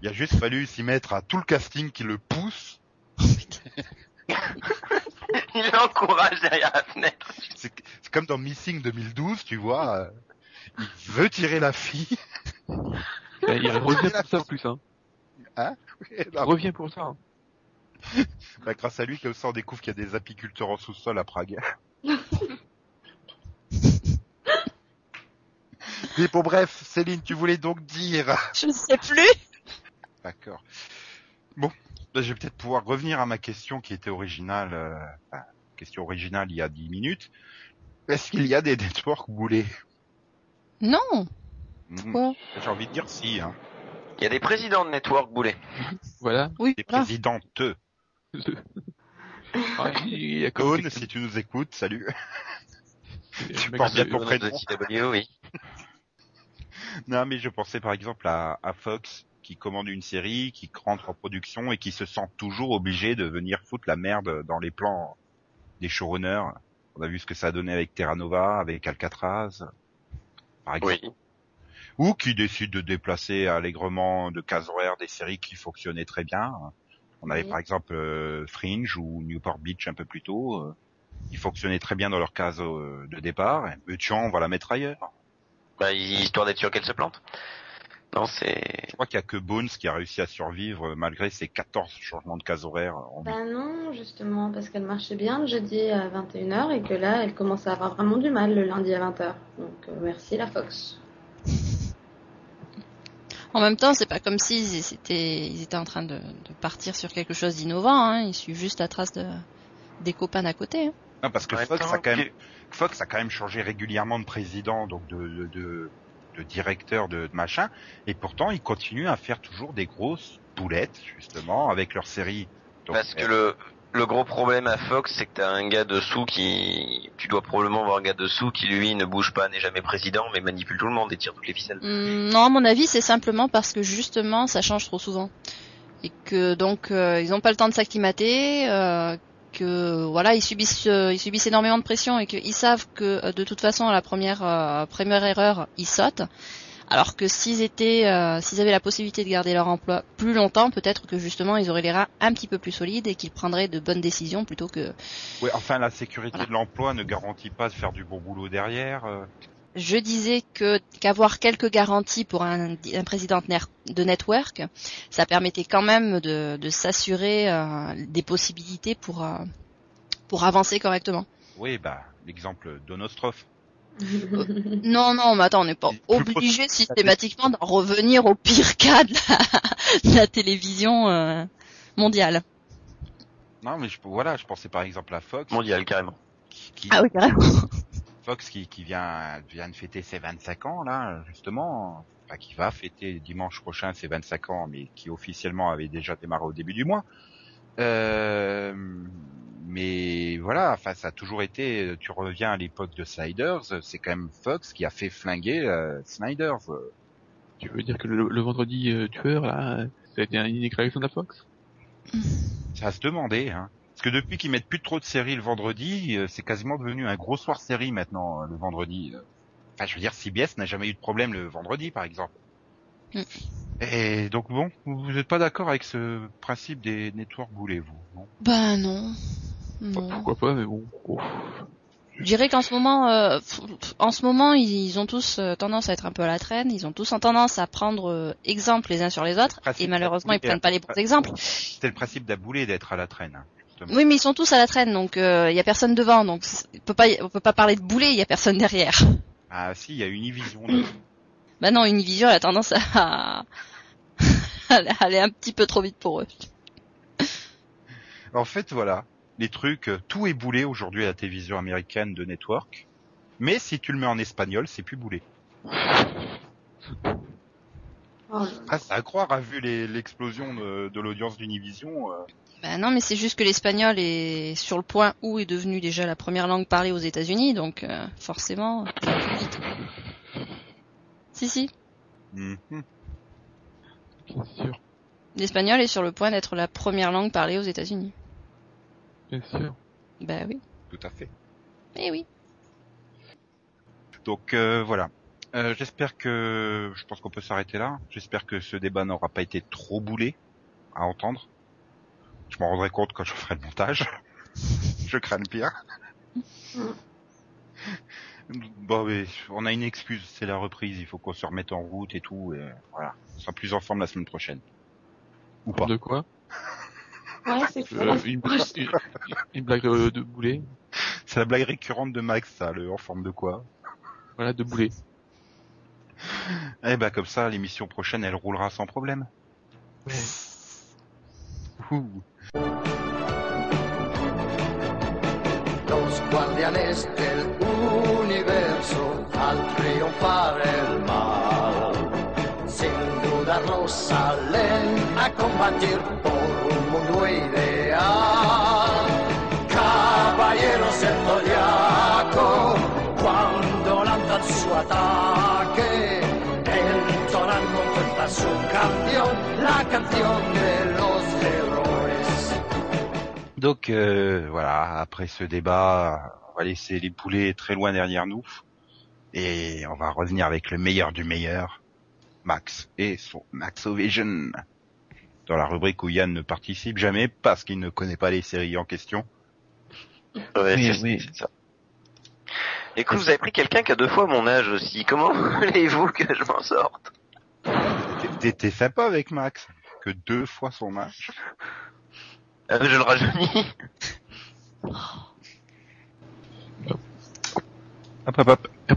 Il a juste fallu s'y mettre à tout le casting qui le pousse. Il l'encourage derrière la fenêtre. C'est c'est comme dans Missing 2012, tu vois. Il veut tirer la fille. Il revient pour ça en plus. Hein. Et Il revient pour ça. hein. bah, grâce à lui, comme ça, on découvre qu'il y a des apiculteurs en sous-sol à Prague. Mais bon, bref, Céline, tu voulais donc dire... Je ne sais plus. D'accord. Bon, là, je vais peut-être pouvoir revenir à ma question qui était originale, euh, question originale il y a 10 minutes. Est-ce qu'il y a des networks boulés Non. Pourquoi J'ai envie de dire si, hein. Il y a des présidents de network boulet. Voilà. Oui. Des voilà. présidentes. Ah, il y a si tu nous écoutes, salut. tu portes bien ton prénom. De CW, oui. Non, mais je pensais par exemple à, à Fox qui commande une série, qui rentre en production et qui se sent toujours obligé de venir foutre la merde dans les plans des showrunners. On a vu ce que ça a donné avec Terra Nova, avec Alcatraz, par exemple. Oui. Ou qui décide de déplacer allègrement de cases horaires des séries qui fonctionnaient très bien. On avait Oui. par exemple euh, Fringe ou Newport Beach un peu plus tôt. euh, ils fonctionnaient très bien dans leur case euh, de départ. Mais tiens, on va la mettre ailleurs. Bah, histoire d'être sûr qu'elle se plante. Non, c'est... Je crois qu'il y a que Bones qui a réussi à survivre euh, malgré ses 14 changements de case horaire. En... Bah non, justement, parce qu'elle marchait bien le jeudi à 21h et que là, elle commence à avoir vraiment du mal le lundi à 20h. Donc euh, merci la Fox. En même temps, c'est pas comme s'ils étaient, ils étaient en train de, de partir sur quelque chose d'innovant. Hein. Ils suivent juste la trace de, des copains d'à côté. hein. Non, parce que Fox a quand même. Fox a quand même changé régulièrement de président, donc de, de, de, de directeur de, de machin, et pourtant ils continuent à faire toujours des grosses boulettes justement avec leur série. Donc, Parce que euh, le, le gros problème à Fox, c'est que t'as un gars dessous qui, tu dois probablement voir un gars dessous qui lui ne bouge pas, n'est jamais président, mais manipule tout le monde et tire toutes les ficelles. Hum, non, à mon avis, c'est simplement parce que justement, ça change trop souvent. Et que donc, euh, ils n'ont pas le temps de s'acclimater, euh, que voilà, ils subissent, euh, ils subissent énormément de pression et qu'ils savent que euh, de toute façon, à la première, euh, première erreur, ils sautent. Alors que s'ils étaient, euh, s'ils avaient la possibilité de garder leur emploi plus longtemps, peut-être que justement, ils auraient les reins un petit peu plus solides et qu'ils prendraient de bonnes décisions plutôt que ouais, enfin la sécurité Voilà. de l'emploi ne garantit pas de faire du bon boulot derrière. Euh. je disais que qu'avoir quelques garanties pour un, un président de network, ça permettait quand même de, de s'assurer euh, des possibilités pour euh, pour avancer correctement. Oui, bah l'exemple d'Onostrov. Non, non, mais attends, on n'est pas obligé systématiquement d'en revenir au pire cas de la, de la télévision euh, mondiale. Non, mais je, voilà, je pensais par exemple à Fox. Mondial, carrément. Qui, qui- Ah oui, carrément. Fox qui, qui vient, vient de fêter ses 25 ans, là, justement. Enfin, qui va fêter dimanche prochain ses 25 ans, mais qui officiellement avait déjà démarré au début du mois. Euh, mais voilà, enfin, ça a toujours été, tu reviens à l'époque de Sliders, c'est quand même Fox qui a fait flinguer euh, Sliders. Tu veux dire que le, le vendredi euh, tueur, là, ça a été une création de la Fox? Ça se demander, hein. Parce que depuis qu'ils mettent plus trop de séries le vendredi, euh, c'est quasiment devenu un gros soir série maintenant, euh, le vendredi. euh. Enfin, je veux dire, CBS n'a jamais eu de problème le vendredi, par exemple. Mm. Et donc bon, vous n'êtes pas d'accord avec ce principe des networks boulets, vous non? Ben non. Non. Pourquoi pas, mais bon. oh. Je dirais qu'en ce moment, euh, en ce moment, ils, ont tous tendance à être un peu à la traîne. Ils ont tous en tendance à prendre euh, exemple les uns sur les autres, et malheureusement, ils prennent pas les bons exemples. C'était le principe d'abouler d'être à la traîne, hein. Oui, mais ils sont tous à la traîne, donc il y a personne devant, donc on peut pas, on peut pas parler de boulet, il y a personne derrière. Ah si, il y a Univision. là. Bah non, Univision elle a tendance à à aller un petit peu trop vite pour eux. en fait, voilà, les trucs, euh, tout est boulé aujourd'hui à la télévision américaine de network. Mais si tu le mets en espagnol, c'est plus là. Ah, c'est à croire, à vu les- l'explosion de, de l'audience d'Univision. euh, Bah non, mais c'est juste que l'espagnol est sur le point où est devenu déjà la première langue parlée aux États-Unis, donc euh, forcément, ça va plus vite. Si si, mhm. Bien sûr, l'espagnol est sur le point d'être la première langue parlée aux États-Unis. bien sûr. Bah oui, Tout à fait. eh oui. Donc euh, voilà. Euh, J'espère que, je pense qu'on peut s'arrêter là. J'espère que ce débat n'aura pas été trop boulé à entendre. Je m'en rendrai compte quand je ferai le montage. je crains le pire. Bon, mais on a une excuse, c'est la reprise. Il faut qu'on se remette en route et tout. Et voilà, on sera plus en forme la semaine prochaine. Ou pas. De quoi? Ouais, c'est Euh, une, bla- une, une blague de, de boulet. C'est la blague récurrente de Max, ça. Le en forme de quoi? Voilà, de boulet. Eh ben comme ça, l'émission prochaine, elle roulera sans problème. Ouh. Los guardianes del universo al triunfar el mal, sin dudarlo salen a combatir por un mundo ideal. Caballeros del zodiaco, cuando lanzan su ataque, entonan con fuerza su canción, la canción de los héroes. Donc euh, voilà, après ce débat, on va laisser les poulets très loin derrière nous et on va revenir avec le meilleur du meilleur, Max et son Maxovision. Dans la rubrique où Yann ne participe jamais parce qu'il ne connaît pas les séries en question. Ouais, Oui, c'est oui. c'est ça. Écoute, vous avez pris quelqu'un qui a deux fois mon âge aussi. Comment voulez-vous que je m'en sorte? T'étais sympa avec Max, que deux fois son âge. Euh, je le rajeunis. Hop hop hop. Hum,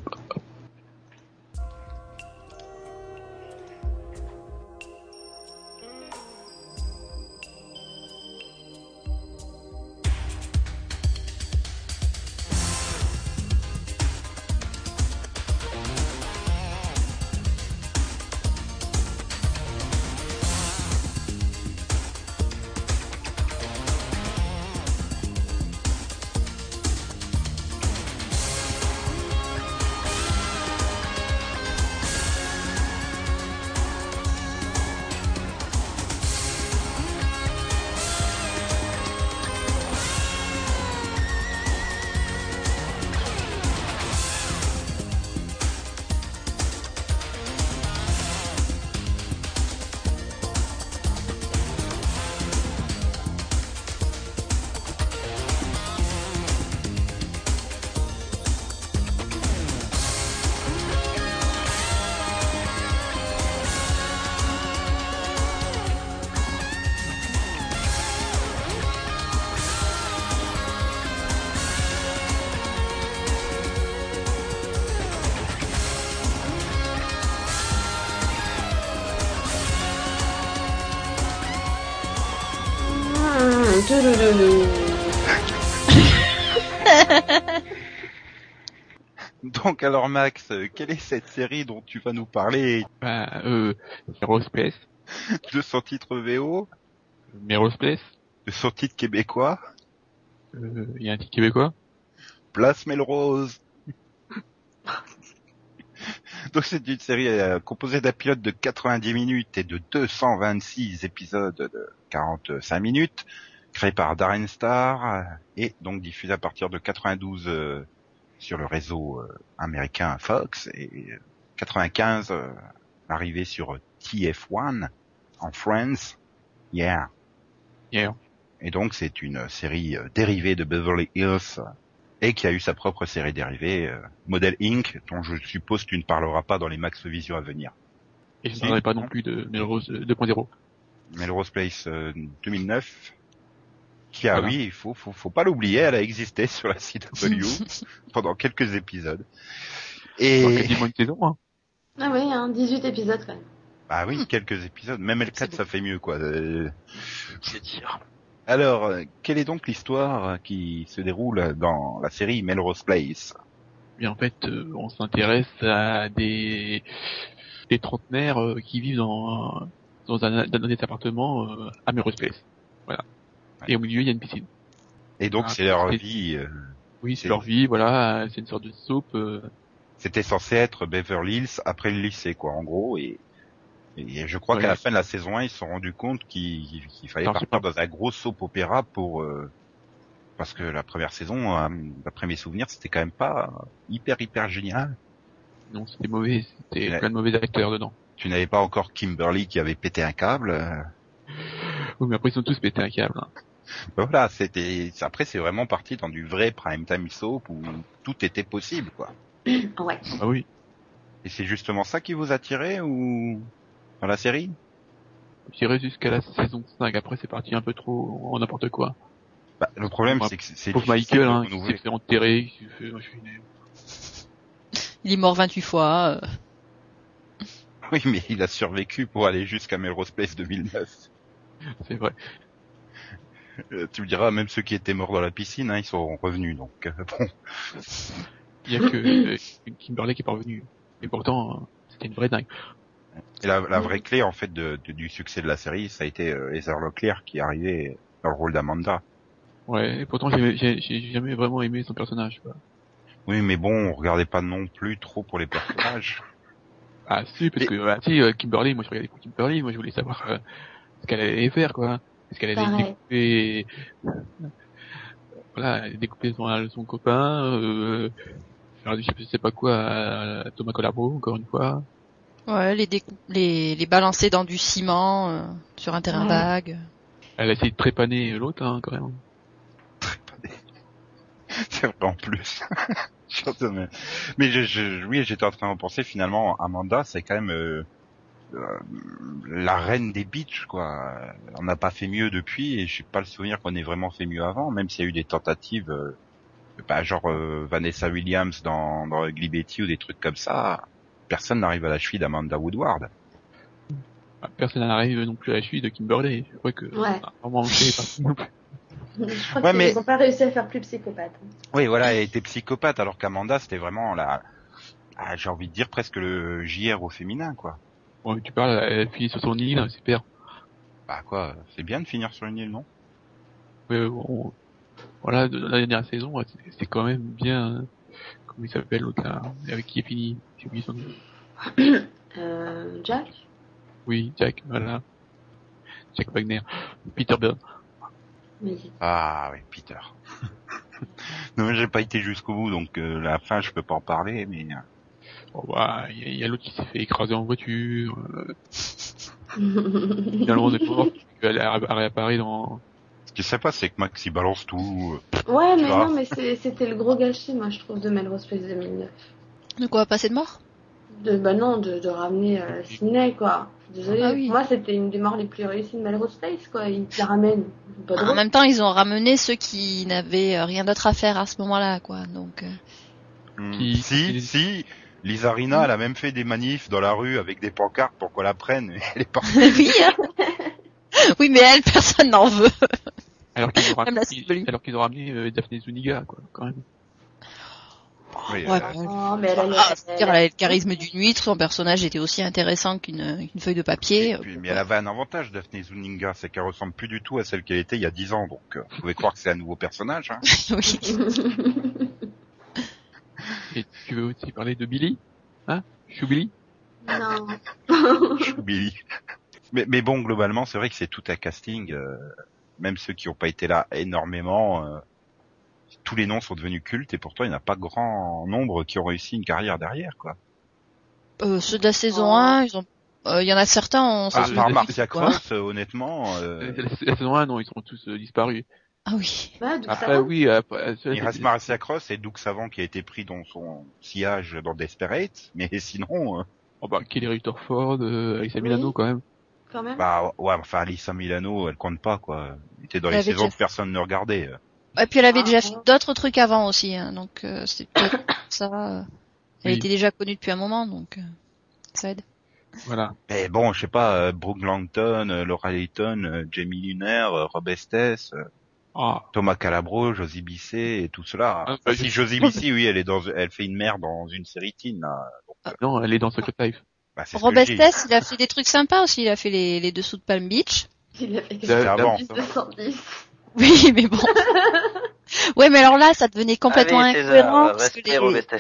alors Max, quelle est cette série dont tu vas nous parler? Bah, euh, Aerospace. de son titre VO, Aerospace. de son titre québécois, Euh, il y a un titre québécois? Place Melrose. Donc c'est une série euh, composée d'un pilote de 90 minutes et de 226 épisodes de 45 minutes, créé par Darren Star euh, et donc diffusé à partir de 92 euh, sur le réseau euh, américain Fox et euh, 95 euh, arrivé sur TF1 en France. Yeah. Hier. Et donc c'est une série euh, dérivée de Beverly Hills euh, et qui a eu sa propre série dérivée, euh, Model Inc., dont je suppose tu ne parleras pas dans les Max Vision à venir. Et je ne parlerai pas non plus de Melrose euh, 2.0. Melrose Place euh, 2009, qui a, Voilà. oui, il faut, faut, faut pas l'oublier, elle a existé sur la CW pendant quelques épisodes. Et, quasiment une saison, hein. Ah oui, hein, 18 épisodes quand même. bah oui, quelques épisodes. Même L4, C'est ça fait mieux, quoi. Euh, C'est dire. Alors, euh, quelle est donc l'histoire qui se déroule dans la série Melrose Place? Mais en fait, euh, on s'intéresse à des, des trentenaires euh, qui vivent dans, dans un, dans des appartements euh, à Melrose Place. Voilà. Et au milieu, il y a une piscine. Et donc, Ah, c'est leur vie... euh, Oui, C'est- leur vie, voilà. C'est une sorte de soap. euh, C'était censé être Beverly Hills après le lycée, quoi, en gros. Et, et je crois Ouais. qu'à la fin de la saison 1, ils se sont rendus compte qu'il qu'il fallait Non, partir dans un gros soap opéra pour... euh, parce que la première saison, euh, d'après mes souvenirs, c'était quand même pas hyper, hyper génial. non, c'était mauvais. C'était plein de mauvais acteurs dedans. Tu n'avais pas encore Kimberly qui avait pété un câble. Oui, mais après, ils sont tous pétés un câble. hein. ben voilà, c'était... Après, c'est vraiment parti dans du vrai prime time soap où tout était possible, quoi. Ouais. Ah oui. Et c'est justement ça qui vous attirait ou dans la série? Je dirais jusqu'à la saison 5. Après, c'est parti un peu trop en n'importe quoi. bah, Le problème, c'est que c'est Pauvre Michael, de hein, qui s'est fait enterrer, qui fait... Il est mort 28 fois. euh. Oui, mais il a survécu pour aller jusqu'à Melrose Place 2009. C'est vrai. Euh, tu me diras, même ceux qui étaient morts dans la piscine, hein, ils sont revenus. Donc euh, bon, Il y a que euh, Kimberley qui est parvenu. Et pourtant, euh, c'était une vraie dingue. et la, la vraie clé en fait de, de- du succès de la série, ça a été Heather Locklear qui est arrivée dans le rôle d'Amanda. Ouais, et pourtant, j'ai jamais vraiment aimé son personnage. Quoi. Oui, mais bon, on regardait pas non plus trop pour les personnages. Ah si, parce Et- que ah, si, Kimberly, moi je regardais pour Kimberly, moi je voulais savoir ce qu'elle allait faire, quoi. Est-ce qu'elle allait découper, voilà, découper son, son copain, euh, faire du je sais pas quoi à Thomas Collabo, encore une fois. Ouais, les, décou- les, les balancer dans du ciment euh, sur un terrain Ouais. vague. Elle a essayé de trépaner l'autre, hein, quand même. C'est vrai en plus. Mais je, je- oui, j'étais en train de penser finalement, Amanda, c'est quand même euh, euh, la reine des beats, quoi. On n'a pas fait mieux depuis, et j'ai pas le souvenir qu'on ait vraiment fait mieux avant, même s'il y a eu des tentatives, euh, bah, genre euh, Vanessa Williams dans, dans Ugly Betty ou des trucs comme ça. Personne n'arrive à la cheville d'Amanda Woodward. Bah, Personne n'arrive non plus à la cheville de Kimberley. Je crois que Ouais. ah, vraiment. Je crois Ouais, qu'ils mais- n'ont pas réussi à faire plus psychopathe. Oui, voilà, elle était psychopathe, alors qu'Amanda, c'était vraiment la, ah, j'ai envie de dire presque le JR au féminin, quoi. Bon, tu parles, elle finit sur son île, c'est super. Bah quoi, c'est bien de finir sur une île, non? Ouais, bon, voilà, de la dernière saison, c'est- quand même bien. Comment il s'appelle l'autre là, avec qui est fini J'ai oublié son nom. Euh, Jack? Oui, Jack, voilà. Jack Wagner. Peter Byrne. Mais Ah oui, Peter. non, j'ai pas été jusqu'au bout, donc euh, la fin, je peux pas en parler, mais euh, Oh, bah, il y a, l'autre qui s'est fait écraser en voiture. Euh, finalement, on est mort. Elle a elle réapparaît dans. ce qui sais pas, c'est que Max il balance tout. euh, Ouais, mais vois. non, mais c'est- c'était le gros gâchis, moi, je trouve, de Melrose Place 2009. De quoi passer de mort? De, bah non, de, de ramener euh, Sydney, quoi. Désolée. Ah oui. Moi, c'était une des morts les plus réussies de Melrose Place, quoi. Ils te la ramènent. Pas En même temps, ils ont ramené ceux qui n'avaient euh, rien d'autre à faire à ce moment-là, quoi. Donc, Qui- Si, qui- si, Lisa Rina, elle a même fait des manifs dans la rue avec des pancartes pour qu'on la prenne. Elle est partie. oui. hein. oui, mais elle, personne n'en veut. Alors qu'ils ont qu'ils ont ramené euh, Daphne Zuniga, quoi, quand même. Ouais, Oh, mais elle, elle, Ah, elle- elle le charisme d'une huître, son personnage était aussi intéressant qu'une feuille de papier. et puis, mais elle avait un avantage, Daphne Zuniga, c'est qu'elle ressemble plus du tout à celle qu'elle était il y a dix ans, donc euh, vous pouvez croire que c'est un nouveau personnage. Hein. oui. Et tu veux aussi parler de Billy Hein? Chou Billy non. Billy. Mais, mais bon, globalement, c'est vrai que c'est tout un casting. euh, même ceux qui n'ont pas été là énormément, euh, tous les noms sont devenus cultes et pourtant il n'y en a pas grand nombre qui ont réussi une carrière derrière, quoi. Euh, ceux de la saison Oh. 1, ils ont, euh, il y en a certains, on Ah, plus, Marcia. Cross, honnêtement, euh, la, la saison 1, non, ils sont tous euh, disparus. Ah oui. Bah, Après, oui, après, cela, il reste c'est- Marcia Cross et Doug Savant qui a été pris dans son sillage dans Desperate, mais sinon, euh, Oh bah, Kelly Rutherford, euh, Alissa Oui. Milano, quand même. quand même. bah ouais, enfin Alissa Milano, elle compte pas, quoi. Elle était dans Elle les saisons déjà que personne ne regardait. euh. Et puis elle avait Ah, déjà fait d'autres trucs avant aussi, hein, donc euh, c'est peut-être ça. euh, elle Oui. était déjà connue depuis un moment, donc euh, ça aide. Voilà. Mais bon, je sais pas, euh, Brooke Langton, euh, Laura Layton, euh, Jamie Lunaire, euh, Rob Estes, euh, Ah, Thomas Calabro, Josie Bisset et tout cela. Ah, Enfin, bah, si Josie Bisset, oui, elle est dans, elle fait une mère dans une série teen, là. non, elle est dans Secret Life. Bah, c'est ce Rob que je dis. Estes, il a fait des trucs sympas aussi, il a fait les, les dessous de Palm Beach. Il a fait avant. 210. Oui, mais bon. ouais, mais alors là, ça devenait complètement incohérent. parce que les- Robestes.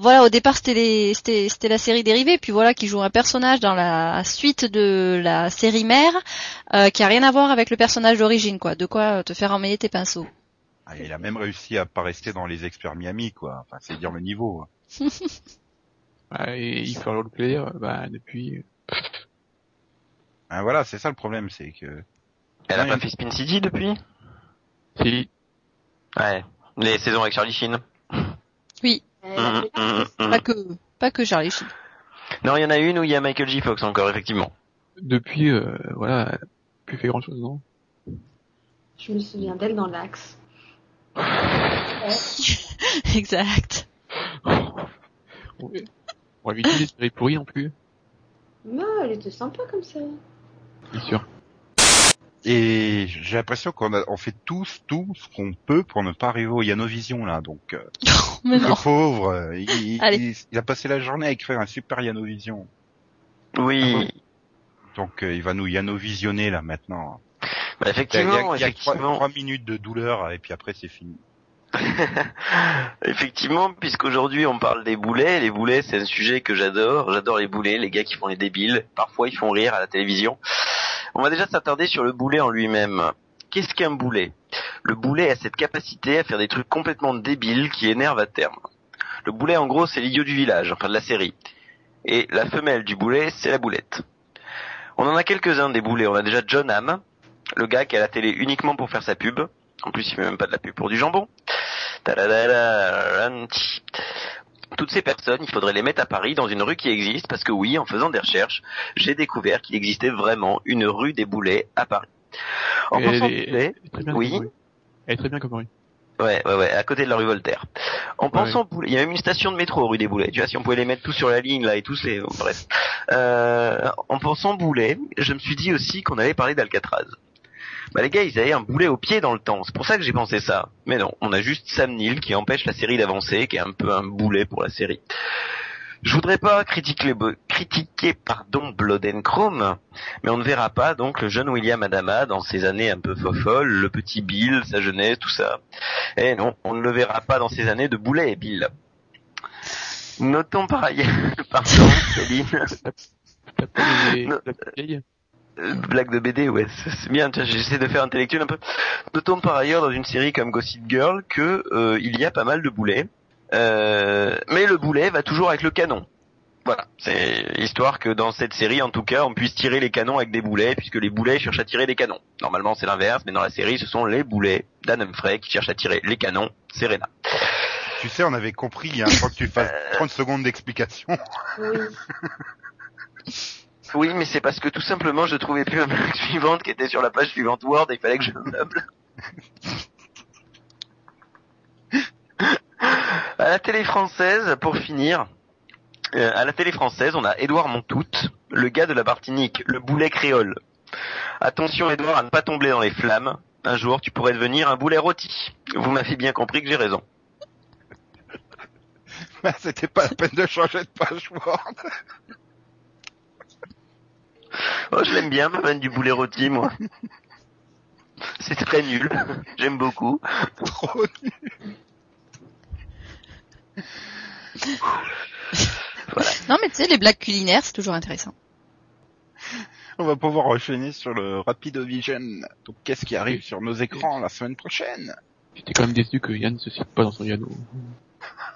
Voilà, au départ c'était les, c'était, c'était la série dérivée, puis voilà qui joue un personnage dans la suite de la série mère euh, qui a rien à voir avec le personnage d'origine, quoi. De quoi euh, te faire emmener tes pinceaux. Ah, il a même réussi à pas rester dans les experts Miami, quoi. Enfin, c'est dire le niveau. Bah, et il fait roleplayer, bah, depuis... Hein, voilà, c'est ça le problème, c'est que. Elle a pas fait Spin City depuis? Si, Ouais. Les saisons avec Charlie Sheen. Oui, Fait Hum, hum, hum. pas que, pas que Charlie Sheen. Non, il y en a une où il y a Michael J. Fox encore, effectivement. depuis, euh, voilà, plus fait grand chose, non? Je me souviens d'elle dans l'axe. exact. Ouais. On va lui dire des séries pourries non plus, Non, elle était sympa comme ça. bien sûr. Et j'ai l'impression qu'on a, on fait tous tout ce qu'on peut pour ne pas arriver au Yanovision, là. Donc, euh, Mais non. le pauvre, euh, il, il- il- a passé la journée à écrire un super Yanovision. Oui. Donc, euh, il va nous Yanovisionner, là, maintenant. Bah, Il y a, effectivement, il y a- il y a trois, effectivement. trois minutes de douleur, et puis après, c'est fini. Effectivement, puisqu'aujourd'hui on parle des boulets, les boulets c'est un sujet que j'adore, j'adore les boulets, les gars qui font les débiles, parfois ils font rire à la télévision. On va déjà s'attarder sur le boulet en lui-même. Qu'est-ce qu'un boulet? Le boulet a cette capacité à faire des trucs complètement débiles qui énervent à terme. Le boulet en gros c'est l'idiot du village, enfin de la série. Et la femelle du boulet c'est la boulette. On en a quelques-uns des boulets, on a déjà John Hamm, le gars qui a la télé uniquement pour faire sa pub. En plus il fait même pas de la pub pour du jambon. Toutes ces personnes, il faudrait les mettre à Paris dans une rue qui existe, parce que oui, en faisant des recherches, j'ai découvert qu'il existait vraiment une rue des Boulets à Paris. En Elle pensant elle bien oui. Elle est très bien comme rue. Ouais, ouais, ouais, à côté de la rue Voltaire. En pensant Boulets, il y a même une station de métro rue des Boulets. Tu vois, si on pouvait les mettre tous sur la ligne là et tous les, bref. Euh, en pensant Boulet, je me suis dit aussi qu'on allait parler d'Alcatraz. Bah les gars, ils avaient un boulet au pied dans le temps. C'est pour ça que j'ai pensé ça. Mais non, on a juste Sam Neill qui empêche la série d'avancer, qui est un peu un boulet pour la série. Je voudrais pas critiquer, critiquer pardon, Blood and Chrome, mais on ne verra pas donc le jeune William Adama dans ses années un peu fofolles, le petit Bill, sa jeunesse, tout ça. Eh non, on ne le verra pas dans ses années de boulet, Bill. Notons par ailleurs, pardon, Céline, Euh, blague de BD, ouais, c'est c'est bien, tiens, j'essaie de faire intellectuel un peu. Notons par ailleurs dans une série comme Gossip Girl que euh, il y a pas mal de boulets, euh, mais le boulet va toujours avec le canon. Voilà, c'est histoire que dans cette série, en tout cas, on puisse tirer les canons avec des boulets, puisque les boulets cherchent à tirer des canons. Normalement, c'est l'inverse, mais dans la série, ce sont les boulets d'Anne Humphrey qui cherchent à tirer les canons. Serena. Tu sais, on avait compris, il y a un temps que tu fasses 30 secondes d'explication. Oui. Oui, mais c'est parce que tout simplement, je trouvais plus la blague suivante qui était sur la page suivante Word et il fallait que je meuble. à la télé française, pour finir, euh, à la télé française, on a Édouard Montout, le gars de la Martinique, le boulet créole. Attention Édouard à ne pas tomber dans les flammes. Un jour, tu pourrais devenir un boulet rôti. Vous m'avez bien compris que j'ai raison. C'était pas la peine de changer de page Word. Oh, je l'aime bien, ma vanne du boulet rôti, moi. C'est très nul. J'aime beaucoup. Trop nul. Non, mais tu sais, les blagues culinaires, c'est toujours intéressant. On va pouvoir enchaîner sur le Rapido Vision. Donc, qu'est-ce qui arrive sur nos écrans la semaine prochaine? J'étais quand même déçu que Yann se cite pas dans son Yano.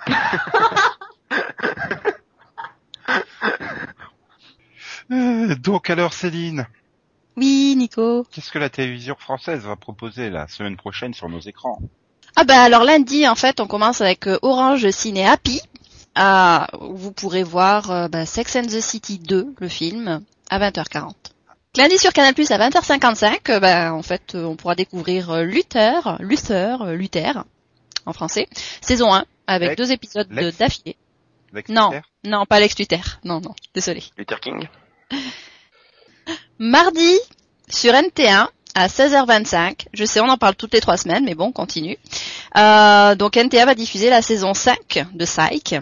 Euh, Donc, alors, Céline, Oui, Nico. qu'est-ce que la télévision française va proposer la semaine prochaine sur nos écrans? Ah bah alors lundi, en fait, on commence avec euh, Orange Ciné Happy. Ah, où vous pourrez voir euh, bah, Sex and the City 2, le film, à 20h40. Lundi sur Canal Plus à 20h55, euh, bah, en fait, euh, on pourra découvrir euh, Luther, Luther, euh, Luther, en français, saison 1, avec Lex- deux épisodes d'affilée. Lex Non, non, pas Lex Luther. Non, non, désolé. Luther King? Mardi, sur NT1, à 16h25. Je sais, on en parle toutes les trois semaines, mais bon, on continue. Euh, donc NTA va diffuser la saison 5 de Psych.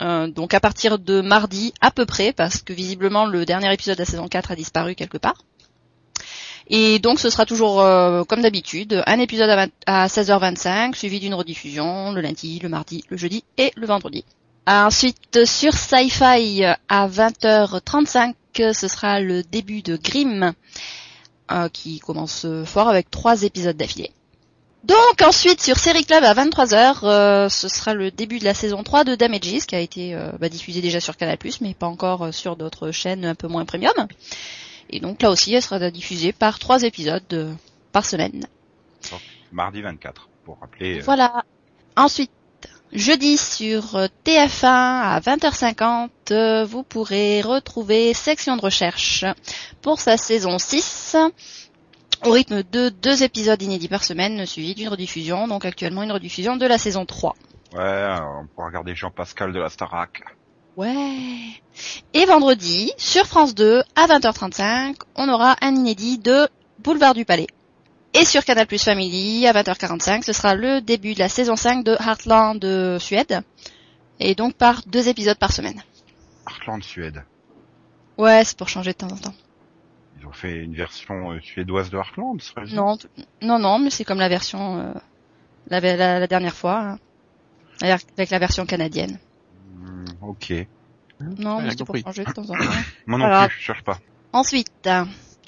Euh, donc à partir de mardi à peu près, parce que visiblement le dernier épisode de la saison 4 a disparu quelque part. Et donc ce sera toujours euh, comme d'habitude, un épisode à, 20 à 16h25, suivi d'une rediffusion le lundi, le mardi, le jeudi et le vendredi. Ensuite, sur Sci-Fi, à 20h35, ce sera le début de Grimm, euh, qui commence fort avec trois épisodes d'affilée. Donc ensuite, sur Série Club, à 23h, euh, ce sera le début de la saison 3 de Damages, qui a été euh, bah, diffusée déjà sur Canal+, mais pas encore sur d'autres chaînes un peu moins premium. Et donc là aussi, elle sera diffusée par trois épisodes par semaine. Mardi 24, pour rappeler. Voilà. Ensuite, jeudi sur euh, TF1 à 20h50, euh, vous pourrez retrouver Section de recherche pour sa saison 6 au rythme de deux épisodes inédits par semaine suivis d'une rediffusion, donc actuellement une rediffusion de la saison 3. Ouais, on pourra regarder Jean-Pascal de la Starac. Ouais. Et vendredi, sur France 2, à 20h35, on aura un inédit de Boulevard du Palais. Et sur Canal Plus Family, à 20h45, ce sera le début de la saison 5 de Heartland de Suède. Et donc par deux épisodes par semaine. Heartland Suède. Ouais, c'est pour changer de temps en temps. Ils ont fait une version euh, suédoise de Heartland, sérieusement Non, non, non, mais c'est comme la version, euh, la, la- la dernière fois, hein. avec la version canadienne. Hmm, ok. Non, mais c'était pour changer de temps en temps. Moi non Alors- plus, je cherche pas. Ensuite,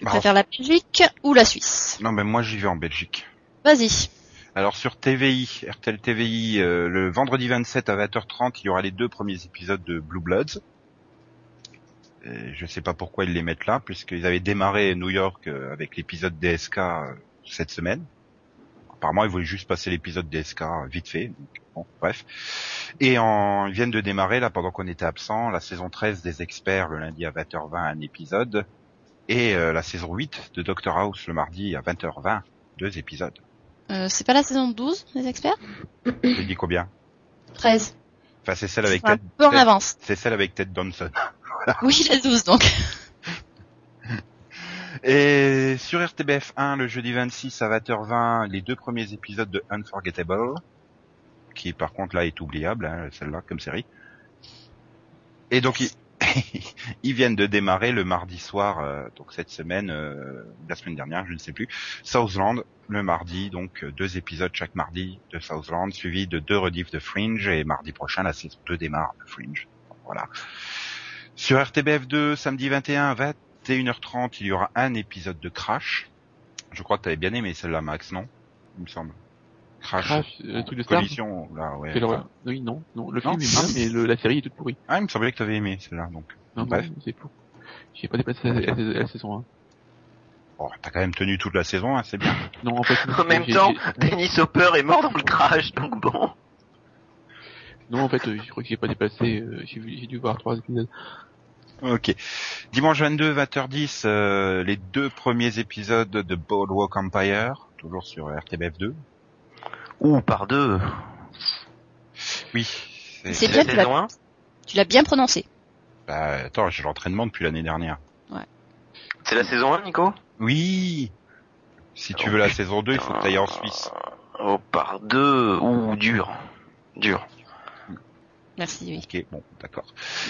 tu Bah, préfères la Belgique ou la Suisse? Non, mais moi j'y vais en Belgique. Vas-y. Alors sur TVI, RTL TVI, euh, le vendredi 27 à 20h30, il y aura les deux premiers épisodes de Blue Bloods. Et je sais pas pourquoi ils les mettent là, puisqu'ils avaient démarré New York euh, avec l'épisode DSK euh, cette semaine. apparemment, ils voulaient juste passer l'épisode DSK vite fait. Donc, bon, bref. Et en, ils viennent de démarrer, là, pendant qu'on était absent, la saison 13 des experts, le lundi à 20h20, un épisode. Et euh, la saison 8 de Doctor House, le mardi à 20h20, deux épisodes. Euh, c'est pas la saison 12 des experts? J'ai dit combien? 13. Enfin, c'est celle avec un Ted, peu en avance. c'est celle avec Ted Danson. Oui, la 12 donc. Et sur RTBF 1, le jeudi 26 à 20h20, les deux premiers épisodes de Unforgettable, qui par contre là est oubliable, hein, celle-là comme série. Et donc ils, viennent de démarrer le mardi soir, euh, donc cette semaine, euh, la semaine dernière, je ne sais plus, Southland, le mardi, donc euh, deux épisodes chaque mardi de Southland, suivi de deux rediffs de Fringe, et mardi prochain la saison 2 démarre de Fringe. Voilà. Sur RTBF 2, samedi 21 à 21h30, il y aura un épisode de Crash. Je crois que tu bien aimé celle-là, Max, non? Il me semble. Crash, Crash le truc de Star. Collision, là, ouais. Oui, non, non, le film est bien, mais la série est toute pourrie. Ah, il me semblait que t'avais aimé celle-là, donc. Non, Bref. c'est flou. J'ai pas dépassé la, saison 1. Oh, t'as quand même tenu toute la saison, hein, c'est bien. Non, en, fait, en même temps, Dennis Hopper est mort dans le crash, donc bon. Non, en fait, euh, je crois que j'ai pas dépassé, euh, j'ai dû voir trois épisodes. Ok. Dimanche 22, 20h10, euh, les deux premiers épisodes de Boardwalk Empire, toujours sur RTBF2, ou par deux. Oui. C'est bien, tu l'as, tu l'as bien prononcé. Bah, attends, j'ai l'entraînement depuis l'année dernière. Ouais. C'est la saison 1, Nico? Oui. Si tu veux la saison 2, il faut que tu ailles en Suisse. Oh, par deux, ou dur. Dur. Merci, oui. Ok, bon, d'accord.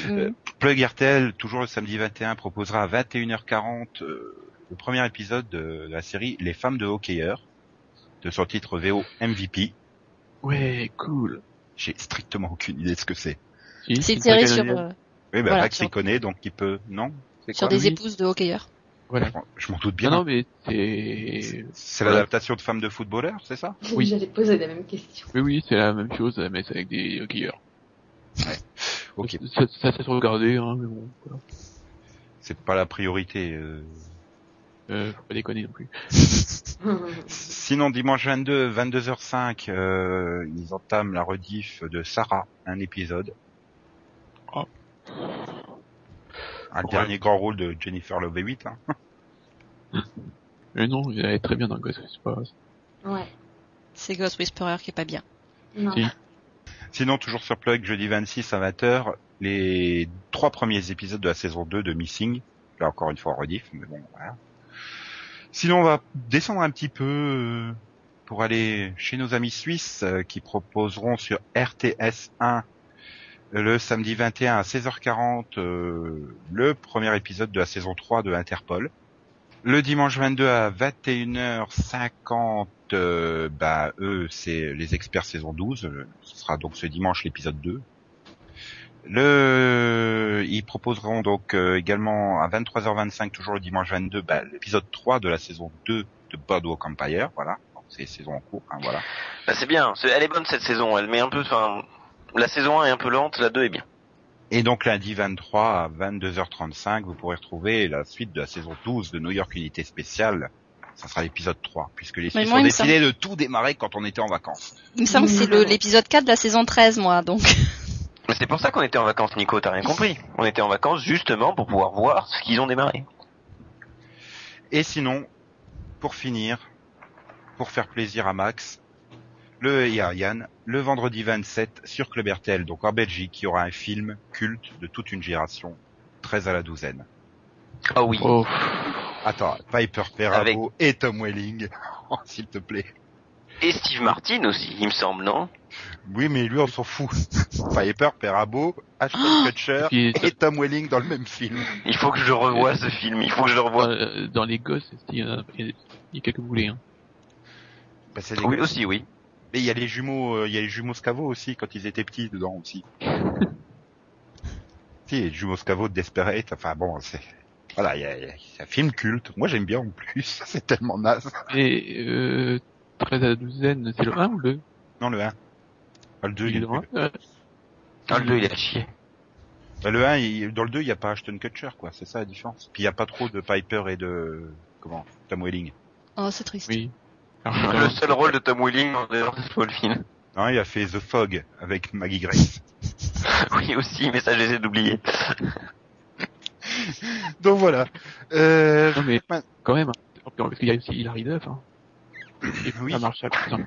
Mm. Euh, plug RTL, toujours le samedi 21, proposera à 21h40 euh, le premier épisode de la série Les femmes de hockeyeurs de son titre VO MVP. Ouais, cool. J'ai strictement aucune idée de ce que c'est. Si, C'est série sur, euh, Oui, bah Voilà, Max sur- connaît, donc il peut... Non? Sur quoi des épouses de hockeyeurs. Voilà. Je m'en- doute bien. Non, non, mais c'est... C'est voilà. l'adaptation de femmes de footballeurs, c'est ça? Oui. J'allais poser la même question. Oui, oui, c'est la même chose, mais c'est avec des hockeyeurs. Ok, Ça, ça, ça se regarder, hein, mais bon, voilà. c'est pas la priorité. euh. Euh, faut pas déconner non plus. Sinon, dimanche 22, 22h05, euh, ils entament la rediff de Sarah, un épisode. Oh. Un Ouais. dernier grand rôle de Jennifer Love Hewitt, là. Mais non, il est très bien dans Ghost Whisperers. ouais. C'est Ghost Whisperer qui est pas bien. Non. Si. Sinon, toujours sur Plug, jeudi 26 à 20h, les trois premiers épisodes de la saison 2 de Missing. Là, encore une fois, rediff, mais bon, voilà. Sinon, on va descendre un petit peu euh, pour aller chez nos amis suisses euh, qui proposeront sur RTS 1 le samedi 21 à 16h40 euh, le premier épisode de la saison 3 de Interpol. Le dimanche 22 à 21h50, euh, bah eux c'est les experts saison 12. euh, Ce sera donc ce dimanche l'épisode 2. Le, ils proposeront donc euh, également à 23h25 toujours le dimanche 22 bah, l'épisode 3 de la saison 2 de Boardwalk Empire. Voilà, c'est saison en cours. Hein, voilà. Bah, c'est bien. C'est- Elle est bonne cette saison. Elle met un peu, enfin, la saison 1 est un peu lente, la 2 est bien. Et donc lundi 23 à 22h35, vous pourrez retrouver la suite de la saison 12 de New York Unité Spéciale. Ça sera l'épisode 3, puisque les Suisses ont il me décidé de tout démarrer quand on était en vacances. Il me semble que c'est l'épisode 4 de la saison 13, moi, donc. C'est pour ça qu'on était en vacances, Nico. T'as rien compris. On était en vacances justement pour pouvoir voir ce qu'ils ont démarré. Et sinon, pour finir, pour faire plaisir à Max, le et à Yann, le vendredi 27 sur Club RTL, donc en Belgique, il y aura un film culte de toute une génération, 13 à la douzaine. Ah oui. Oh, Attends, Piper Perabo Avec- et Tom Welling, Oh, s'il te plaît. Et Steve Martin aussi, il me semble, non? Oui, mais lui, on s'en fout. Piper Perabo, Ashton Kutcher puis, et Tom Welling dans le même film. Il faut que je revoie ce film. Il faut que je le revoie. euh, dans les gosses, il y, a, il y a- il y a quelques boulets, hein. Bah, c'est Oui aussi, oui. Et il y a les jumeaux, euh, il y a les jumeaux Scavo aussi quand ils étaient petits dedans aussi. si, les jumeaux Scavo de Desperate. Enfin bon, c'est voilà, il y a, il y a- c'est un film culte. Moi j'aime bien en plus. C'est tellement naze. Et, euh, 13 à la douzaine, c'est le 1 ou le 2 Non le 1. Ah, le 2, Il est il est dans nul. un Euh, Ah, le 2, il est à chier. Bah, le 1, il- dans le 2, il n'y a pas Ashton Kutcher, quoi. C'est ça la différence. Puis il n'y a pas trop de Piper et de comment Tom Welling. Oh, c'est triste. Oui. Alors, Le seul rôle de Tom Welling en dehors de Smallville. Non, il a fait The Fog avec Maggie Grace. Oui aussi, mais ça j'essaie d'oublier. Donc voilà. Euh, Non, mais quand même. Parce qu'il y a aussi Hilary Duff. Hein. Et Oui. ça marche. Putain.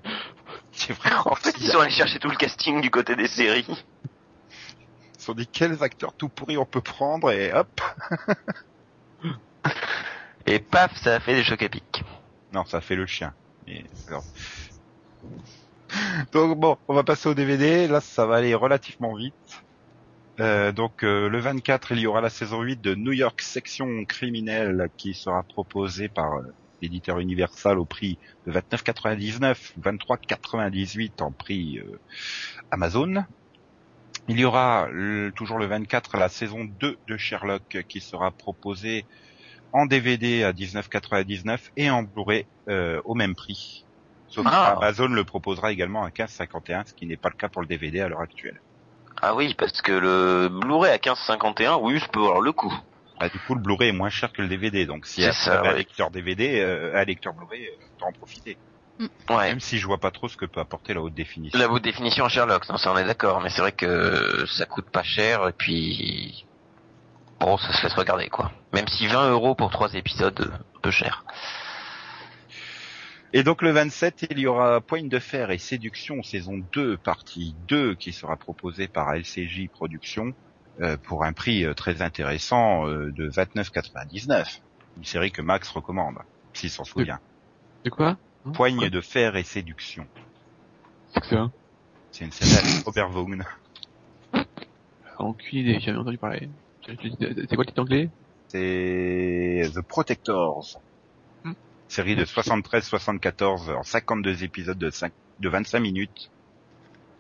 c'est vrai. En fait, ils sont allés chercher tout le casting du côté des séries. Ils se sont dit quels acteurs tout pourris on peut prendre et hop. Et paf, ça a fait des chocs à pic. Non, ça fait le chien. Et, alors. Donc bon, on va passer au DVD. Là, ça va aller relativement vite. Euh, donc euh, le 24, il y aura la saison 8 de New York Section criminelle qui sera proposée par euh, l'éditeur Universal au prix de 29,99, 23,98 en prix euh, Amazon. Il y aura le- toujours le 24 la saison 2 de Sherlock qui sera proposée en DVD à 19,99 et en Blu-ray euh, au même prix. Sauf Ah. que Amazon le proposera également à 15,51, ce qui n'est pas le cas pour le DVD à l'heure actuelle. Ah oui, parce que le Blu-ray à 15,51, oui, je peux avoir le coup. Bah, du coup, le Blu-ray est moins cher que le DVD, donc si C'est tu ça, avais un ouais. lecteur DVD, euh, un lecteur Blu-ray, euh, t'en en profiter. Ouais. Même si je vois pas trop ce que peut apporter la haute définition. La haute définition Sherlock, non, ça on est d'accord, mais c'est vrai que ça coûte pas cher, et puis... Bon, ça se laisse regarder, quoi. Même si 20 euros pour trois épisodes, euh, peu cher. Et donc le 27, il y aura Poigne de fer et séduction saison 2 partie 2 qui sera proposée par LCJ Productions pour un prix euh, très intéressant euh, de 29,99. Une série que Max recommande, s'il s'en souvient. De quoi? Hein? Poigne Quoi? de fer et séduction. C'est ça C'est une série avec Robert Vaughn. Aucune idée, j'ai jamais entendu parler. C'est quoi le titre anglais? C'est The Protectors. Hmm. Série de 73-74 en 52 épisodes de, 5, de 25 minutes.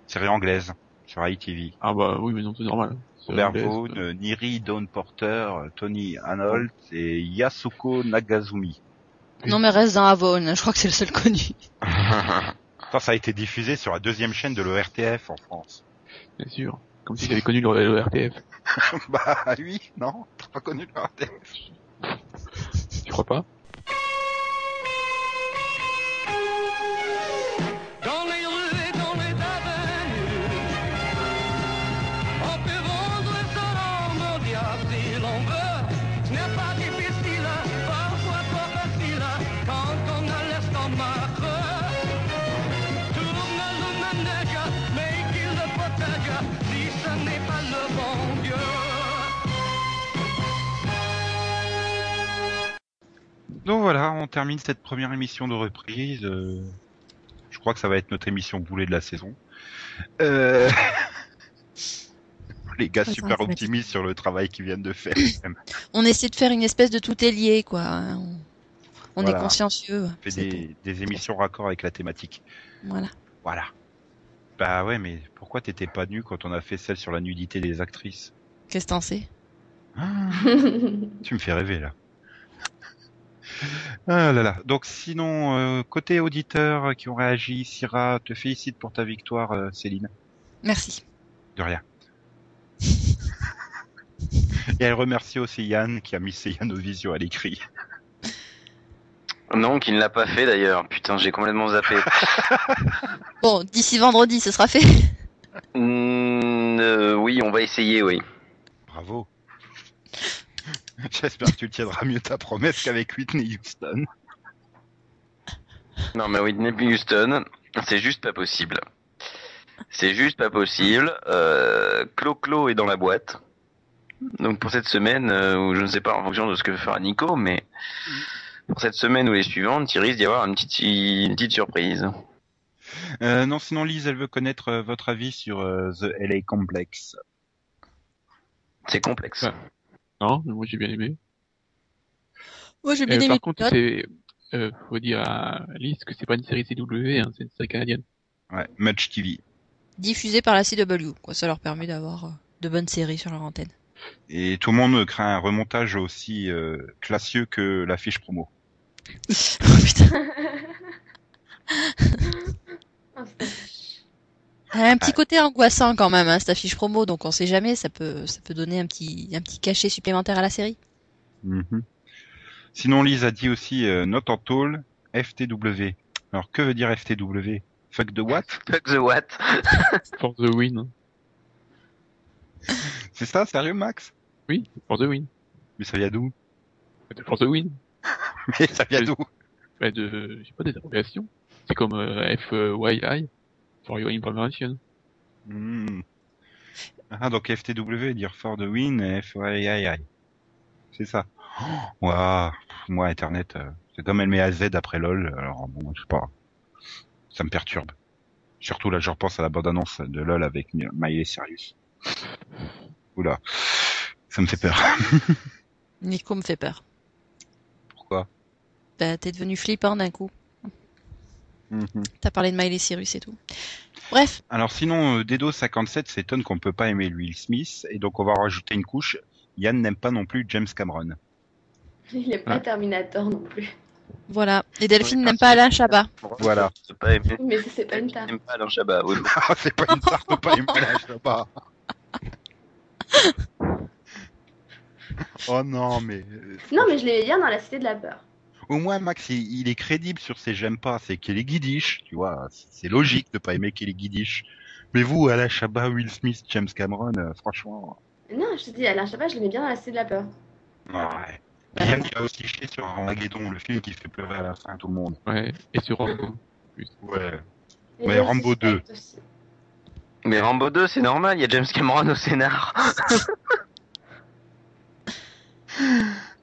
Série anglaise sur ITV. Ah bah oui, mais non, c'est normal. Robert Vaughn, euh, Niri Dawn Porter, euh, Tony Arnold et Yasuko Nagazumi. Non mais reste dans Avon, je crois que c'est le seul connu. Ça, ça a été diffusé sur la deuxième chaîne de l'ORTF en France. Bien sûr. Comme si j'avais connu le, le RTF. bah oui, non, t'as pas connu l'ORTF. Tu crois pas Donc voilà, on termine cette première émission de reprise. euh, Je crois que ça va être notre émission boulet de la saison. Euh... Les gars Ouais, super optimistes sur le travail qu'ils viennent de faire. On essaie de faire une espèce de tout est lié, quoi. hein. On, on Voilà. est consciencieux. On fait des, des émissions raccord avec la thématique. Voilà. Voilà. Bah ouais, mais pourquoi t'étais pas nu quand on a fait celle sur la nudité des actrices? Qu'est-ce que t'en sais? Ah, Tu me fais rêver là. Ah là là. Donc sinon, euh, côté auditeurs qui ont réagi, Syrah te félicite pour ta victoire, euh, Céline. Merci. De rien. Et elle remercie aussi Yann qui a mis ses à l'écrit. non, qu'il ne l'a pas fait d'ailleurs. Putain, j'ai complètement zappé. Bon, d'ici vendredi, ce sera fait. Hmm, euh, oui, on va essayer, oui. Bravo. J'espère que tu tiendras mieux ta promesse qu'avec Whitney Houston. Non, mais Whitney Houston, c'est juste pas possible. C'est juste pas possible. Euh, Clo-Clo est dans la boîte. Donc pour cette semaine, euh, ou je ne sais pas en fonction de ce que fera Nico, mais pour cette semaine ou les suivantes, il risque d'y avoir une petite, une petite surprise. Euh, non, sinon Lise, elle veut connaître euh, votre avis sur euh, The LA Complex. C'est complexe. Ouais. Non, mais moi j'ai bien aimé. Moi, j'ai Euh, bien aimé par contre, c'est, euh, faut dire à Alice que c'est pas une série CW, hein, c'est une série canadienne. Ouais, Much TV. diffusé par la CW. Quoi. Ça leur permet d'avoir euh, de bonnes séries sur leur antenne. Et tout le monde craint un remontage aussi euh, classieux que l'affiche promo. Oh, putain. Un petit côté angoissant quand même, hein, cette affiche promo, donc on sait jamais, ça peut, ça peut donner un petit, un petit cachet supplémentaire à la série. Mhm. Sinon, Lise a dit aussi euh, Not en tôle, FTW. Alors que veut dire FTW Fuck the what? Fuck the what? For the win. C'est ça, sérieux Max? Oui, for the win. Mais ça vient d'où? For the win. Mais ça vient d'où? de, je sais pas, des abréviations. C'est comme euh, FYI. For your information. Hmm. Ah, donc FTW, dire for the win, FYI. C'est ça. Oh, pff, moi, Internet, euh, c'est comme elle met AZ après LOL, alors bon, je sais pas. Ça me perturbe. Surtout là, je repense à la bande-annonce de LOL avec Mi- Miley Cyrus. Oula, ça me fait peur. Nico me fait peur. Pourquoi? Bah, t'es devenu flippant d'un coup. Mhm. T'as parlé de Miley Cyrus et tout. Bref, Alors sinon, euh, Dedo57 s'étonne qu'on peut pas aimer Will Smith, et donc on va rajouter une couche. Yann n'aime pas non plus James Cameron. Il est pas. Terminator non plus. voilà. Et Delphine Oui, n'aime pas Alain Chabat. Voilà. C'est pas aimé. Mais c'est pas une tare. J'aime pas Alain Chabat, oui. Ah, c'est pas une tarte, faut pas aimer sais pas. Oh non, mais euh, Non, mais je l'aimais bien dans la Cité de la Peur. Au moins Max, il, il est crédible sur ses j'aime pas. C'est Kelly Guidish, tu vois. C'est logique de pas aimer Kelly Guidish. Mais vous, Alain Chabat, Will Smith, James Cameron, euh, franchement. Non, je te dis, Alain Chabat, je l'aimais bien dans la Cité de la Peur. Ouais. Yann il a aussi chié sur Armageddon, le film qui fait pleurer à la fin tout le monde. Ouais. Et sur Rambo. Ouais. Et Jason Rambo 2. Suspect aussi. Mais Rambo 2, c'est normal, il y a James Cameron au scénar.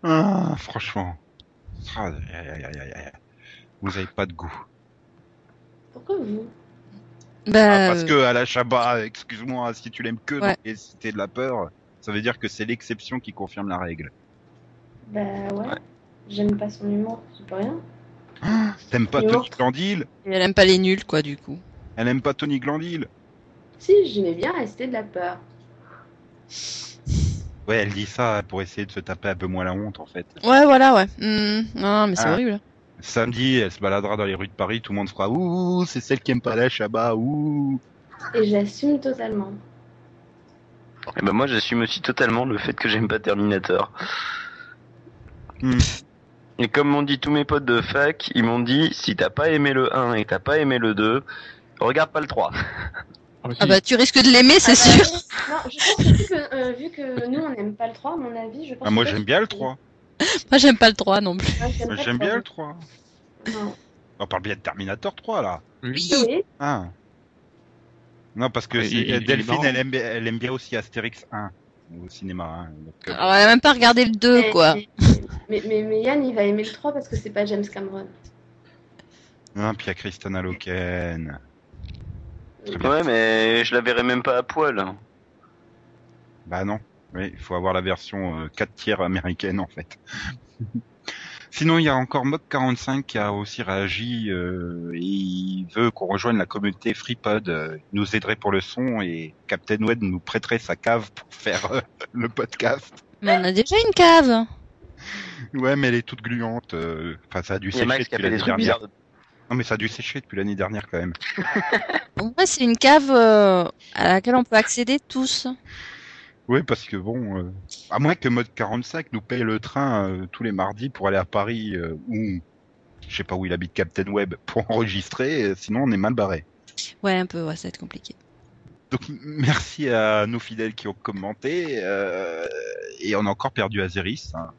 Ah, franchement. Vous avez pas de goût. Pourquoi vous? Bah, Ah, parce que à la Chabat, excuse-moi, si tu l'aimes que Ouais. dans les cités de la peur, ça veut dire que c'est l'exception qui confirme la règle. Bah ouais. J'aime pas son humour, c'est pas rien. T'aimes pas. Tony Glandil? Elle aime pas les nuls, quoi, du coup. Elle aime pas Tony Glandil? Si, j'aimais bien Cité de la Peur. Ouais, elle dit ça pour essayer de se taper un peu moins la honte, en fait. Ouais, voilà, ouais. Hmm, Non, mais c'est Ah. horrible. Samedi, elle se baladera dans les rues de Paris, tout le monde fera ouh, c'est celle qui aime pas la Chabat, ouh. Et j'assume totalement. Et ben moi, j'assume aussi totalement le fait que j'aime pas Terminator. Hmm. Et comme m'ont dit tous mes potes de fac, ils m'ont dit, si t'as pas aimé le 1 et t'as pas aimé le 2, regarde pas le 3. Ah bah, si. Ah bah, tu risques de l'aimer, c'est Ah bah, sûr. Non, je pense que vu que, euh, vu que nous, on n'aime pas le 3, à mon avis, je pense Ah, moi j'aime bien le 3. Moi, j'aime pas le 3 non plus. Ouais, j'aime Moi, pas J'aime bien le 3. 3. Non. On parle bien de Terminator 3 là. Oui. Oui, Ah. Non, parce que Delphine, elle aime, bien- elle aime bien aussi Astérix 1 au cinéma. Hein, donc, euh, Alors, elle a même pas regardé le 2, mais, quoi. Mais, mais, mais Yann, il va aimer le 3 parce que c'est pas James Cameron. Ah, puis il y a Christina Loken. Ouais, mais je la verrai même pas à poil. Bah non, oui, il faut avoir la version euh, 4 tiers américaine en fait. Sinon, il y a encore Mock45 qui a aussi réagi euh, et il veut qu'on rejoigne la communauté FreePod. euh, il nous aiderait pour le son et Captain Wed nous prêterait sa cave pour faire euh, le podcast. Mais on a déjà une cave. Ouais, mais elle est toute gluante. Enfin, ça a dû Il y a sécher Max qui a depuis fait des l'année trucs dernière. bizarres. Non, mais ça a dû sécher depuis l'année dernière quand même. Ouais, c'est une cave euh, à laquelle on peut accéder tous. Oui, parce que bon, euh, à moins que Mode 45 nous paye le train euh, tous les mardis pour aller à Paris ou je sais pas où il habite Captain Web pour enregistrer, sinon on est mal barré. Ouais, un peu, ouais, ça va être compliqué. Donc merci à nos fidèles qui ont commenté et on a encore perdu Azeris. hein.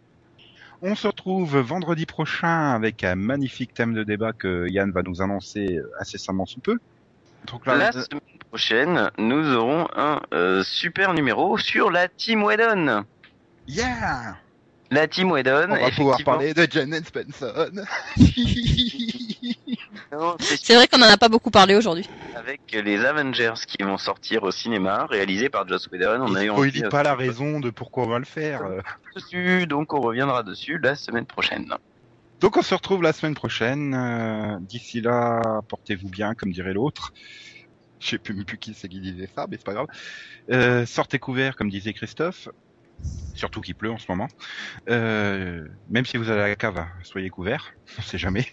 On se retrouve vendredi prochain avec un magnifique thème de débat que Yann va nous annoncer euh, incessamment sous peu. Donc là, La semaine prochaine, nous aurons un euh, super numéro sur la Team Weddon. yeah, La Team Weddon, on va pouvoir parler de Janet Spenson. c'est vrai qu'on en a pas beaucoup parlé aujourd'hui. avec les Avengers qui vont sortir au cinéma, réalisés par Joss Whedon. On a eu pas la raison de pourquoi on va le faire. dessus, donc on reviendra dessus la semaine prochaine. Donc on se retrouve la semaine prochaine. euh, D'ici là, portez-vous bien, comme dirait l'autre. Je sais plus, plus qui c'est qui disait ça, mais c'est pas grave. Euh, sortez couverts, comme disait Christophe. Surtout qu'il pleut en ce moment. Euh, même si vous allez à la cave, soyez couverts. On sait jamais.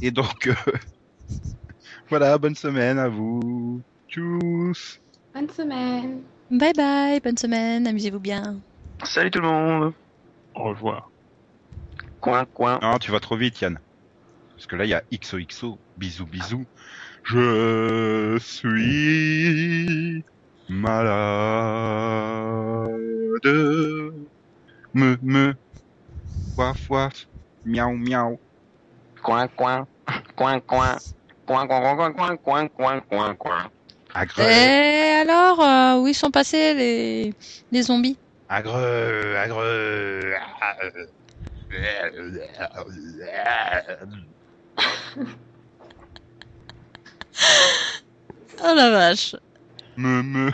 Et donc, euh, voilà, bonne semaine à vous. Tchuss Bonne semaine. Bye bye, bonne semaine, amusez-vous bien. Salut tout le monde Au revoir. Coin, coin. Non, tu vas trop vite, Yann. Parce que là, il y a XOXO, bisous bisous. Je suis malade. Me, me, waf, waf, miaou, miaou. Coin, coin, coin, coin. Coin, coin, coin, coin, coin, coin, coin, Et alors, euh, où ils sont passés les, les zombies? Agreux, agreux. Oh la vache. Me, me,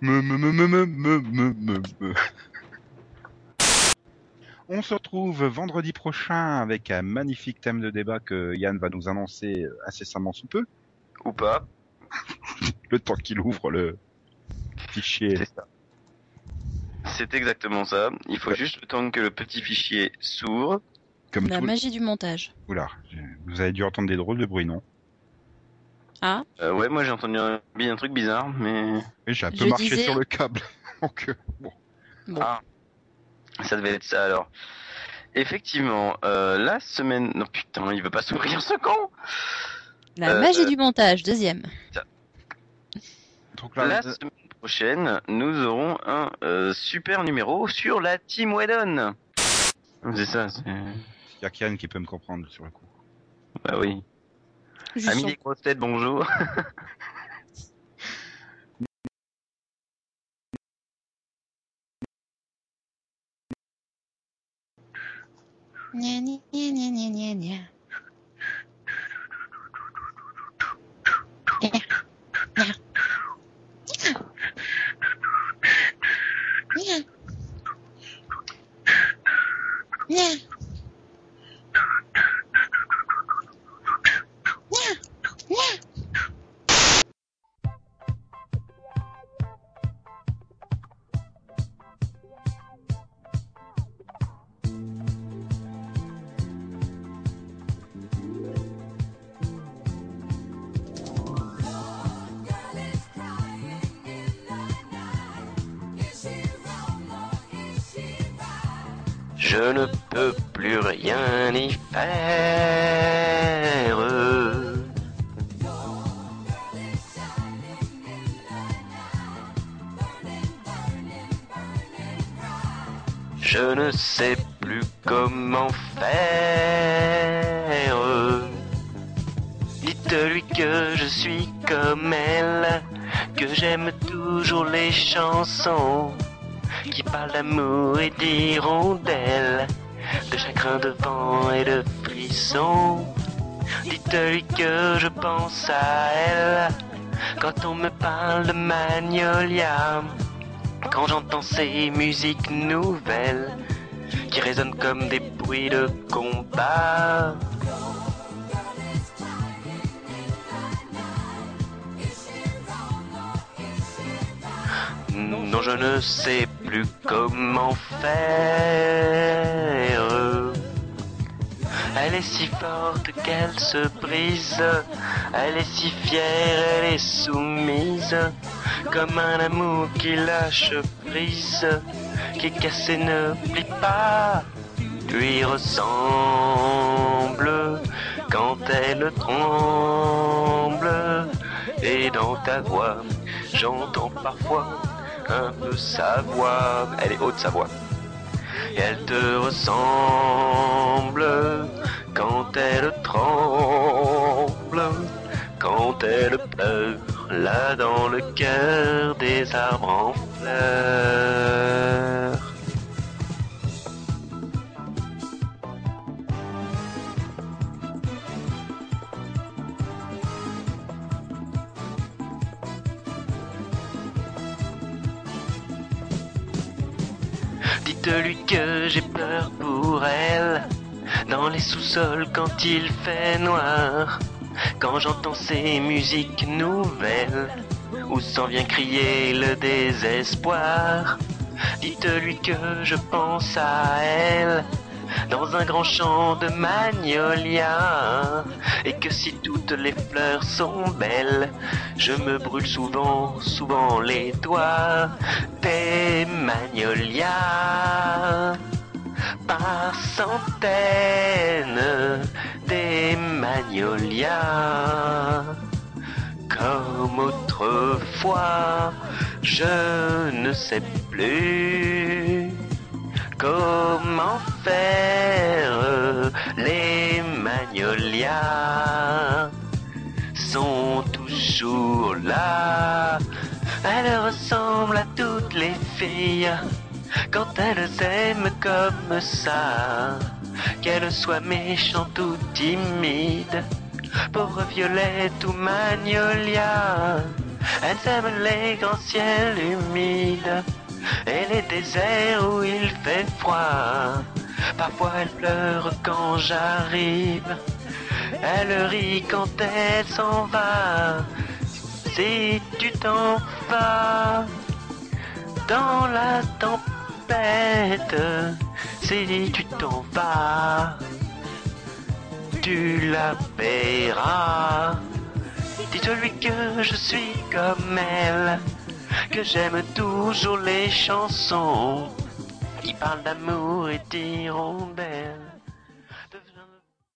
me, me, me, me, me, me, me. On se retrouve vendredi prochain avec un magnifique thème de débat que Yann va nous annoncer incessamment sous peu, Ou pas. le temps qu'il ouvre le fichier. C'est ça. C'est exactement ça. Il faut juste le temps que le petit fichier s'ouvre. Comme La tout... magie du montage. Oula, vous avez dû entendre des drôles de bruits, non Ah, Euh, ouais, moi j'ai entendu un, un truc bizarre, mais Oui, j'ai un peu Je marché disais- sur le câble. Donc, euh, bon. bon. Ah. Ça devait être ça alors. Effectivement, euh, la semaine... Non putain, il veut pas s'ouvrir ce con La euh, magie euh, du montage, deuxième. Donc là, La semaine prochaine, nous aurons un euh, super numéro sur la Team Weddon. C'est ça, c'est... il y a Kian qui peut me comprendre sur le coup. Bah oui. Amis des grosses têtes, bonjour. Nie, nie, nie, nie, nie, nie. Je ne peux plus rien y faire. Je ne sais plus comment faire. Dites-lui que je suis comme elle, que j'aime toujours les chansons qui parlent d'amour et d'hirondelles, Dites-lui que je pense à elle quand on me parle de Magnolia, quand j'entends ces musiques nouvelles qui résonnent comme des bruits de combat. Non, je ne sais plus comment faire. Elle est si forte qu'elle se brise. Elle est si fière, elle est soumise. Comme un amour qui lâche prise, qui est cassé ne plie pas. Lui ressemble quand elle tremble. Et dans ta voix, j'entends parfois un peu sa voix. Elle est haute sa voix. Et elle te ressemble quand elle tremble, quand elle pleure là dans le cœur des arbres en fleurs. Dites-lui que j'ai peur pour elle. Dans les sous-sols quand il fait noir. Quand j'entends ces musiques nouvelles. Où s'en vient crier le désespoir. Dites-lui que je pense à elle. Dans un grand champ de magnolia. Et que si toutes les fleurs sont belles. Je me brûle souvent, souvent les doigts des magnolias. Par centaines des magnolias. Comme autrefois, je ne sais plus comment faire les magnolias sont toujours là. Elles ressemblent à toutes les filles quand elles aiment comme ça. Qu'elles soient méchantes ou timides, pauvre violette ou magnolia. Elles aiment les grands ciels humides et les déserts où il fait froid. Parfois elles pleurent quand j'arrive, elles rient quand elle s'en va. Si tu t'en vas dans la tempête, si tu t'en vas, tu la paieras. Dites-lui que je suis comme elle, que j'aime toujours les chansons qui parlent d'amour et d'hirondelles.